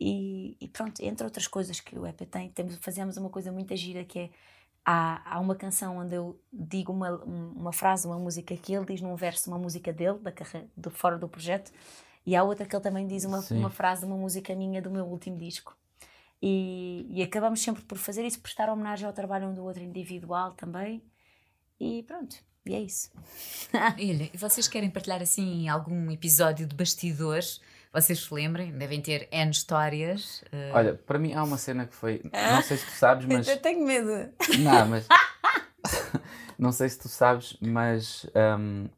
[SPEAKER 3] E, e pronto, entre outras coisas que o EP tem, temos, fazemos uma coisa muito gira que é há, há uma canção onde eu digo uma, uma frase, uma música que ele diz num verso, uma música dele, da carreira, de fora do projeto, e há outra que ele também diz uma, uma frase, uma música minha do meu último disco. E, e, acabamos sempre por fazer isso, prestar homenagem ao trabalho um do outro individual também. E pronto, e é isso.
[SPEAKER 1] Olha, e vocês querem partilhar assim algum episódio de bastidores? Vocês se lembrem, devem ter N histórias.
[SPEAKER 2] Uh... Olha, para mim há uma cena que foi. Não sei se tu sabes, mas.
[SPEAKER 3] Eu tenho medo.
[SPEAKER 2] Não, mas. não sei se tu sabes, mas. Um,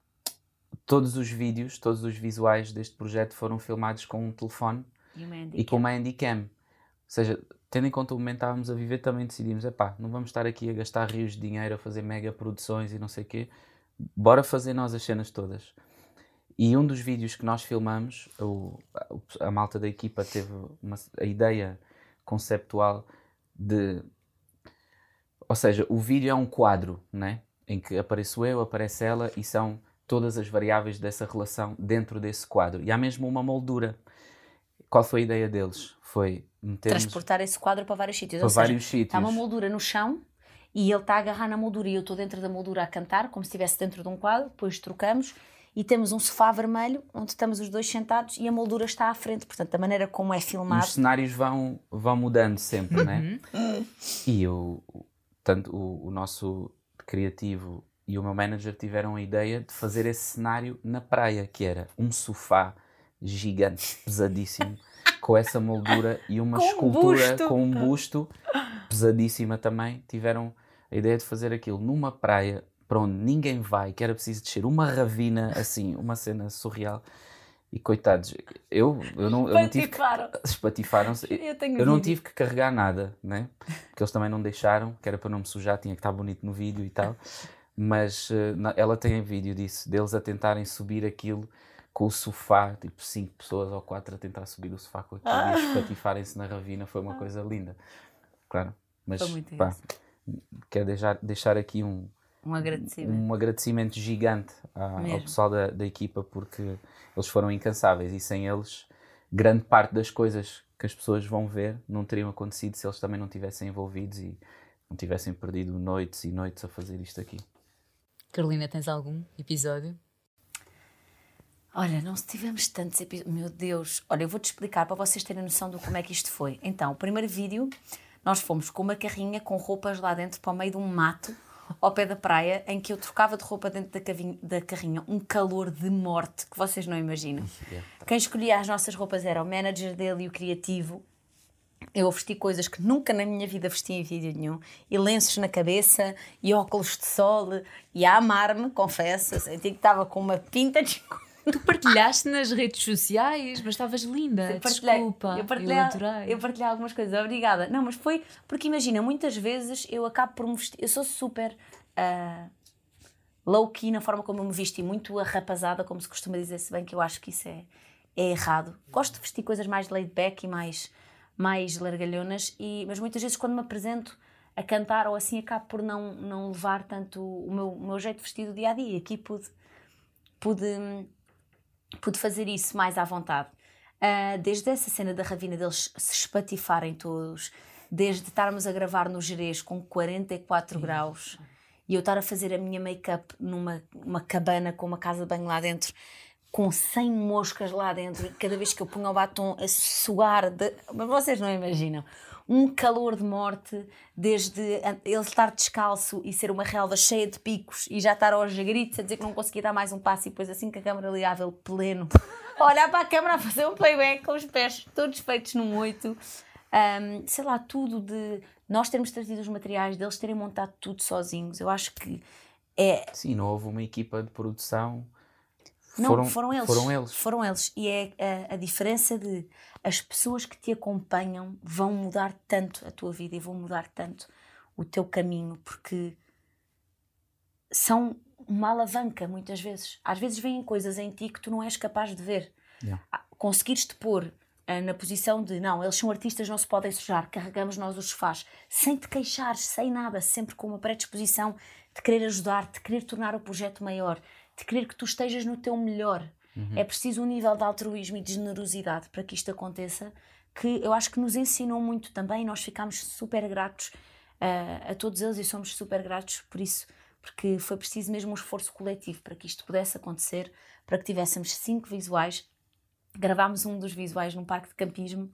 [SPEAKER 2] todos os vídeos, todos os visuais deste projeto foram filmados com um telefone e, e com uma Handycam. Seja, tendo em conta o momento que estávamos a viver, também decidimos: epá, não vamos estar aqui a gastar rios de dinheiro a fazer mega produções e não sei o quê, bora fazer nós as cenas todas. E um dos vídeos que nós filmamos, o, a malta da equipa teve uma, a ideia conceptual de. Ou seja, o vídeo é um quadro, né? Em que apareço eu, aparece ela e são todas as variáveis dessa relação dentro desse quadro. E há mesmo uma moldura. Qual foi a ideia deles? Foi
[SPEAKER 3] metermos... Transportar esse quadro para vários sítios.
[SPEAKER 2] Para vários sítios.
[SPEAKER 3] Está uma moldura no chão e ele está a agarrar na moldura e eu estou dentro da moldura a cantar, como se estivesse dentro de um quadro, depois trocamos e temos um sofá vermelho onde estamos os dois sentados e a moldura está à frente. Portanto, a maneira como é filmado.
[SPEAKER 2] Os cenários vão, vão mudando sempre, né? E eu, tanto o, o nosso criativo e o meu manager tiveram a ideia de fazer esse cenário na praia, que era um sofá gigante, pesadíssimo, com essa moldura e uma com escultura com um busto pesadíssima também. Tiveram a ideia de fazer aquilo numa praia para onde ninguém vai, que era preciso descer uma ravina assim, uma cena surreal. E coitados, eu, eu não, eu não tive que, espatifaram-se. Eu, eu não tive que carregar nada, né? Porque eles também não deixaram, que era para não me sujar, tinha que estar bonito no vídeo e tal. Mas uh, ela tem vídeo disso, deles a tentarem subir aquilo com o sofá, tipo cinco pessoas ou quatro a tentar subir o sofá com aquilo ah. e espatifarem-se na ravina, foi uma ah. coisa linda. Claro, mas pá, quero deixar, deixar aqui um,
[SPEAKER 3] um agradecimento.
[SPEAKER 2] Um agradecimento gigante à, ao pessoal da, da equipa porque eles foram incansáveis e sem eles grande parte das coisas que as pessoas vão ver não teriam acontecido se eles também não tivessem envolvidos e não tivessem perdido noites e noites a fazer isto aqui.
[SPEAKER 1] Carolina, tens algum episódio?
[SPEAKER 3] Olha, não tivemos tantos episódios. Meu Deus! Olha, eu vou-te explicar para vocês terem noção de como é que isto foi. Então, o primeiro vídeo nós fomos com uma carrinha com roupas lá dentro para o meio de um mato ao pé da praia em que eu trocava de roupa dentro da, cavinha, da carrinha, um calor de morte que vocês não imaginam. Quem escolhia as nossas roupas era o manager dele e o criativo. Eu vesti coisas que nunca na minha vida vesti em vídeo nenhum, e lenços na cabeça, e óculos de sol, e a amar-me, confesso, eu senti que estava com uma pinta de
[SPEAKER 1] Tu partilhaste nas redes sociais, mas estavas linda. Eu Desculpa,
[SPEAKER 3] eu partilhei, eu, adorei. eu partilhei algumas coisas, obrigada. Não, mas foi porque imagina, muitas vezes eu acabo por me vestir. Eu sou super uh, low-key na forma como eu me visto e muito arrapazada, como se costuma dizer, se bem que eu acho que isso é, é errado. Gosto de vestir coisas mais laid back e mais, mais largalhonas, e, mas muitas vezes quando me apresento a cantar ou assim acabo por não, não levar tanto o meu, o meu jeito de vestir do dia a dia. Aqui pude, pude pude fazer isso mais à vontade. Uh, desde essa cena da ravina deles se espatifarem todos, desde estarmos a gravar no Jerez com 44 Sim. graus e eu estar a fazer a minha make-up numa uma cabana com uma casa de banho lá dentro, com 100 moscas lá dentro, cada vez que eu punha o batom a suar, de... mas vocês não imaginam um calor de morte, desde ele estar descalço e ser uma relva cheia de picos e já estar aos gritos a dizer que não conseguia dar mais um passo e depois assim que a câmera ligava ele pleno, olhar para a câmera a fazer um playback com os pés todos feitos num oito. Um, sei lá, tudo de nós termos trazido os materiais, deles terem montado tudo sozinhos. Eu acho que é.
[SPEAKER 2] Sim, não houve uma equipa de produção.
[SPEAKER 3] Não, foram, foram eles. Foram eles. Foram eles. E é a, a diferença de as pessoas que te acompanham vão mudar tanto a tua vida e vão mudar tanto o teu caminho, porque são uma alavanca muitas vezes. Às vezes vêm coisas em ti que tu não és capaz de ver. Yeah. Ah, conseguires-te pôr uh, na posição de não, eles são artistas, não se podem sujar, carregamos nós os sofás, sem te queixares, sem nada, sempre com uma predisposição de querer ajudar, de querer tornar o projeto maior, de querer que tu estejas no teu melhor. Uhum. É preciso um nível de altruísmo e de generosidade para que isto aconteça, que eu acho que nos ensinou muito também. Nós ficámos super gratos uh, a todos eles e somos super gratos por isso, porque foi preciso mesmo um esforço coletivo para que isto pudesse acontecer, para que tivéssemos cinco visuais. Gravámos um dos visuais num parque de campismo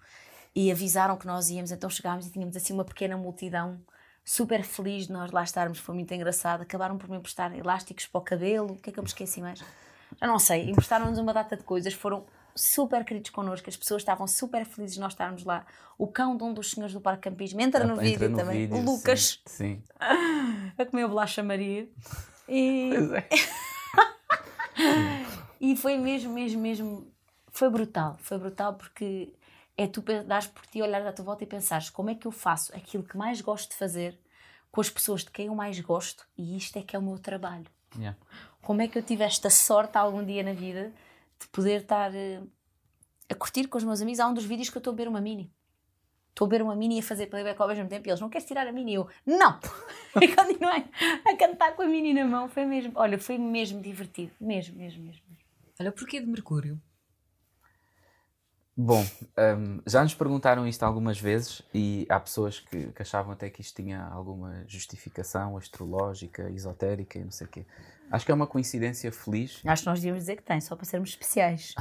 [SPEAKER 3] e avisaram que nós íamos, então chegámos e tínhamos assim uma pequena multidão super feliz de nós lá estarmos, foi muito engraçado. Acabaram por me emprestar elásticos para o cabelo, o que é que eu me esqueci mais? Eu não sei, emprestaram-nos uma data de coisas, foram super queridos connosco, as pessoas estavam super felizes de nós estarmos lá. O cão de um dos senhores do Parque Campismo entra no entra vídeo no também, vídeo, o Lucas,
[SPEAKER 2] sim, sim.
[SPEAKER 3] a comer bolacha Maria. E... É. e foi mesmo, mesmo, mesmo, foi brutal, foi brutal porque é tu dares por ti, olhar à tua volta e pensares como é que eu faço aquilo que mais gosto de fazer com as pessoas de quem eu mais gosto e isto é que é o meu trabalho.
[SPEAKER 2] Yeah
[SPEAKER 3] como é que eu tive esta sorte algum dia na vida de poder estar uh, a curtir com os meus amigos. Há um dos vídeos que eu estou a beber uma mini. Estou a beber uma mini e a fazer playback ao mesmo tempo e eles não queres tirar a mini? Eu, não! e continuei a cantar com a mini na mão. Foi mesmo, olha, foi mesmo divertido. Mesmo, mesmo, mesmo.
[SPEAKER 1] Olha, porquê de Mercúrio?
[SPEAKER 2] Bom, um, já nos perguntaram isto algumas vezes e há pessoas que, que, achavam até que isto tinha alguma justificação astrológica, esotérica e não sei o quê. Acho que é uma coincidência feliz.
[SPEAKER 3] Acho que nós devíamos dizer que tem, só para sermos especiais.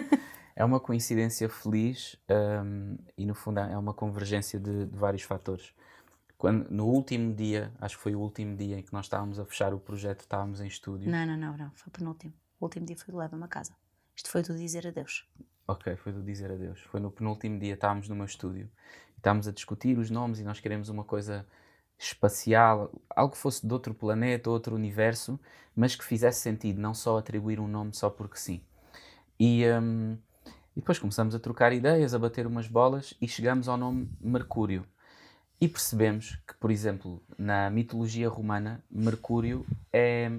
[SPEAKER 2] é uma coincidência feliz um, e, no fundo, é uma convergência de, de, vários fatores. Quando, no último dia, acho que foi o último dia em que nós estávamos a fechar o projeto, estávamos em estúdio.
[SPEAKER 3] Não, não, não, não. foi o penúltimo. O último dia foi do Leva-me a casa. Isto foi do dizer adeus.
[SPEAKER 2] Ok, foi do dizer adeus. Foi no penúltimo dia, estávamos no meu estúdio. Estávamos a discutir os nomes e nós queremos uma coisa espacial, algo que fosse de outro planeta, outro universo, mas que fizesse sentido, não só atribuir um nome só porque sim. E, um, e depois começamos a trocar ideias, a bater umas bolas e chegamos ao nome Mercúrio. E percebemos que, por exemplo, na mitologia romana, Mercúrio é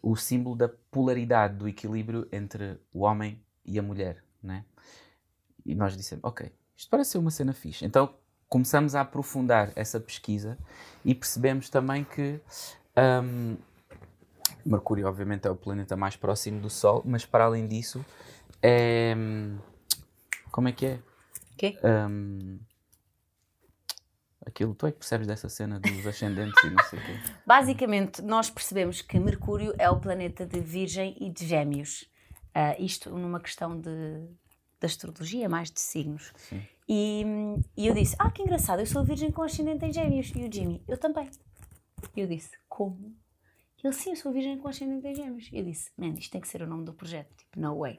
[SPEAKER 2] o símbolo da polaridade, do equilíbrio entre o homem e a mulher né? E nós dissemos, ok, isto parece ser uma cena fixe. Então começamos a aprofundar essa pesquisa e percebemos também que um, Mercúrio, obviamente, é o planeta mais próximo do Sol, mas para além disso, é. Como é que é?
[SPEAKER 3] Quê?
[SPEAKER 2] Um, aquilo, tu é que percebes dessa cena dos ascendentes e não sei o quê.
[SPEAKER 3] Basicamente, nós percebemos que Mercúrio é o planeta de Virgem e de Gêmeos. Uh, isto numa questão de da astrologia, mais de signos. E, e eu disse: Ah, que engraçado, eu sou virgem com ascendente em gêmeos. E o Jimmy: Eu também. E eu disse: Como? Ele: Sim, eu sou virgem com ascendente em gêmeos. E eu disse: Man, isto tem que ser o nome do projeto. Tipo, no way.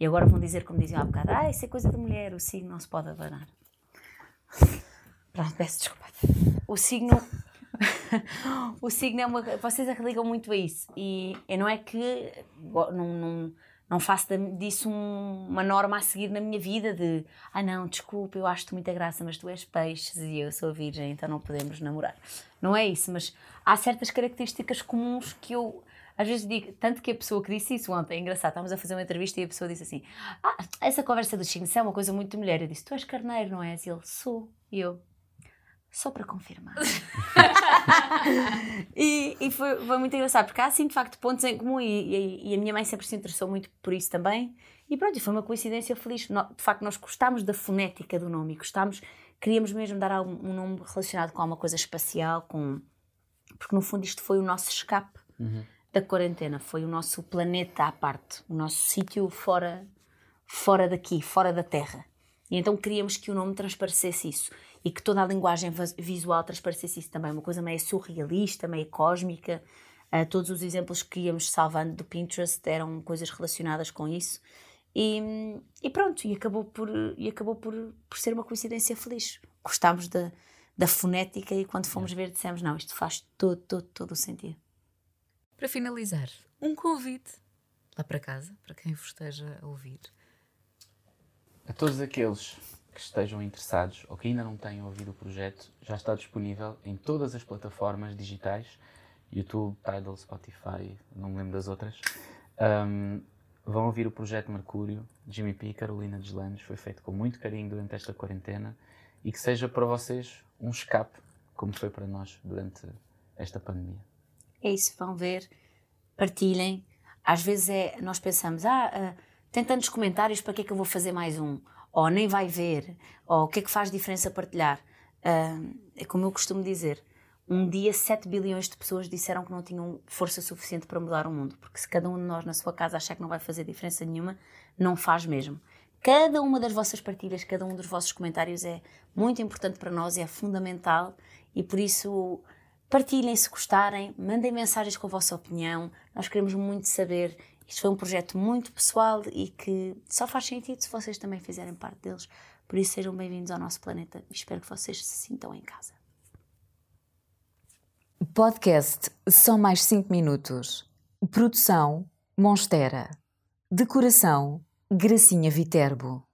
[SPEAKER 3] E agora vão dizer, como diziam há bocado: Ah, isso é coisa da mulher, o signo não se pode abanar. Pronto, peço desculpa. O signo. o signo é uma. Vocês ligam muito a isso. E não é que. Não, não, não faço disso um, uma norma a seguir na minha vida de ah não, desculpa, eu acho-te muita graça, mas tu és peixes e eu sou virgem, então não podemos namorar. Não é isso, mas há certas características comuns que eu às vezes digo, tanto que a pessoa que disse isso ontem, é engraçado, estávamos a fazer uma entrevista e a pessoa disse assim: Ah, essa conversa do signos é uma coisa muito de mulher. Eu disse: Tu és carneiro, não és? E ele: Sou. E eu: Só para confirmar. e, e foi, foi, muito engraçado, porque há assim de facto pontos em comum e, e, e, a minha mãe sempre se interessou muito por isso também. E pronto, foi uma coincidência feliz. De facto, nós gostámos da fonética do nome e gostámos, queríamos mesmo dar um, um nome relacionado com alguma coisa espacial, com porque no fundo isto foi o nosso escape. Uhum da quarentena. Foi o nosso planeta à parte, o nosso sítio fora, fora daqui, fora da Terra. E então queríamos que o nome transparecesse isso e que toda a linguagem visual transparecesse isso também. Uma coisa meio surrealista, meio cósmica. Uh, todos os exemplos que íamos salvando do Pinterest eram coisas relacionadas com isso. E, e pronto, e acabou, por, e acabou por, por ser uma coincidência feliz. Gostámos da, da fonética e quando fomos ver dissemos, não, isto faz todo, todo, todo o sentido.
[SPEAKER 1] Para finalizar, um convite lá para casa, para quem vos esteja a ouvir.
[SPEAKER 2] A todos aqueles que estejam interessados ou que ainda não tenham ouvido o projeto, já está disponível em todas as plataformas digitais YouTube, Tidal, Spotify, não me lembro das outras. Um, vão ouvir o projeto Mercúrio, Jimmy P, Carolina Deslanes, foi feito com muito carinho durante esta quarentena e que seja para vocês um escape, como foi para nós durante esta pandemia
[SPEAKER 3] é isso, vão ver, partilhem. Às vezes é, nós pensamos, ah, uh, tem tantos comentários, para que é que eu vou fazer mais um? Ou nem vai ver, ou o que é que faz diferença partilhar? Uh, é como eu costumo dizer, um dia 7 bilhões de pessoas disseram que não tinham força suficiente para mudar o mundo, porque se cada um de nós na sua casa achar que não vai fazer diferença nenhuma, não faz mesmo. Cada uma das vossas partilhas, cada um dos vossos comentários é muito importante para nós, é fundamental e por isso Partilhem se gostarem, mandem mensagens com a vossa opinião. Nós queremos muito saber. Isto foi um projeto muito pessoal e que só faz sentido se vocês também fizerem parte deles. Por isso, sejam bem-vindos ao nosso planeta. Espero que vocês se sintam em casa.
[SPEAKER 1] Podcast Só Mais 5 Minutos. Produção Monstera. Decoração Gracinha Viterbo.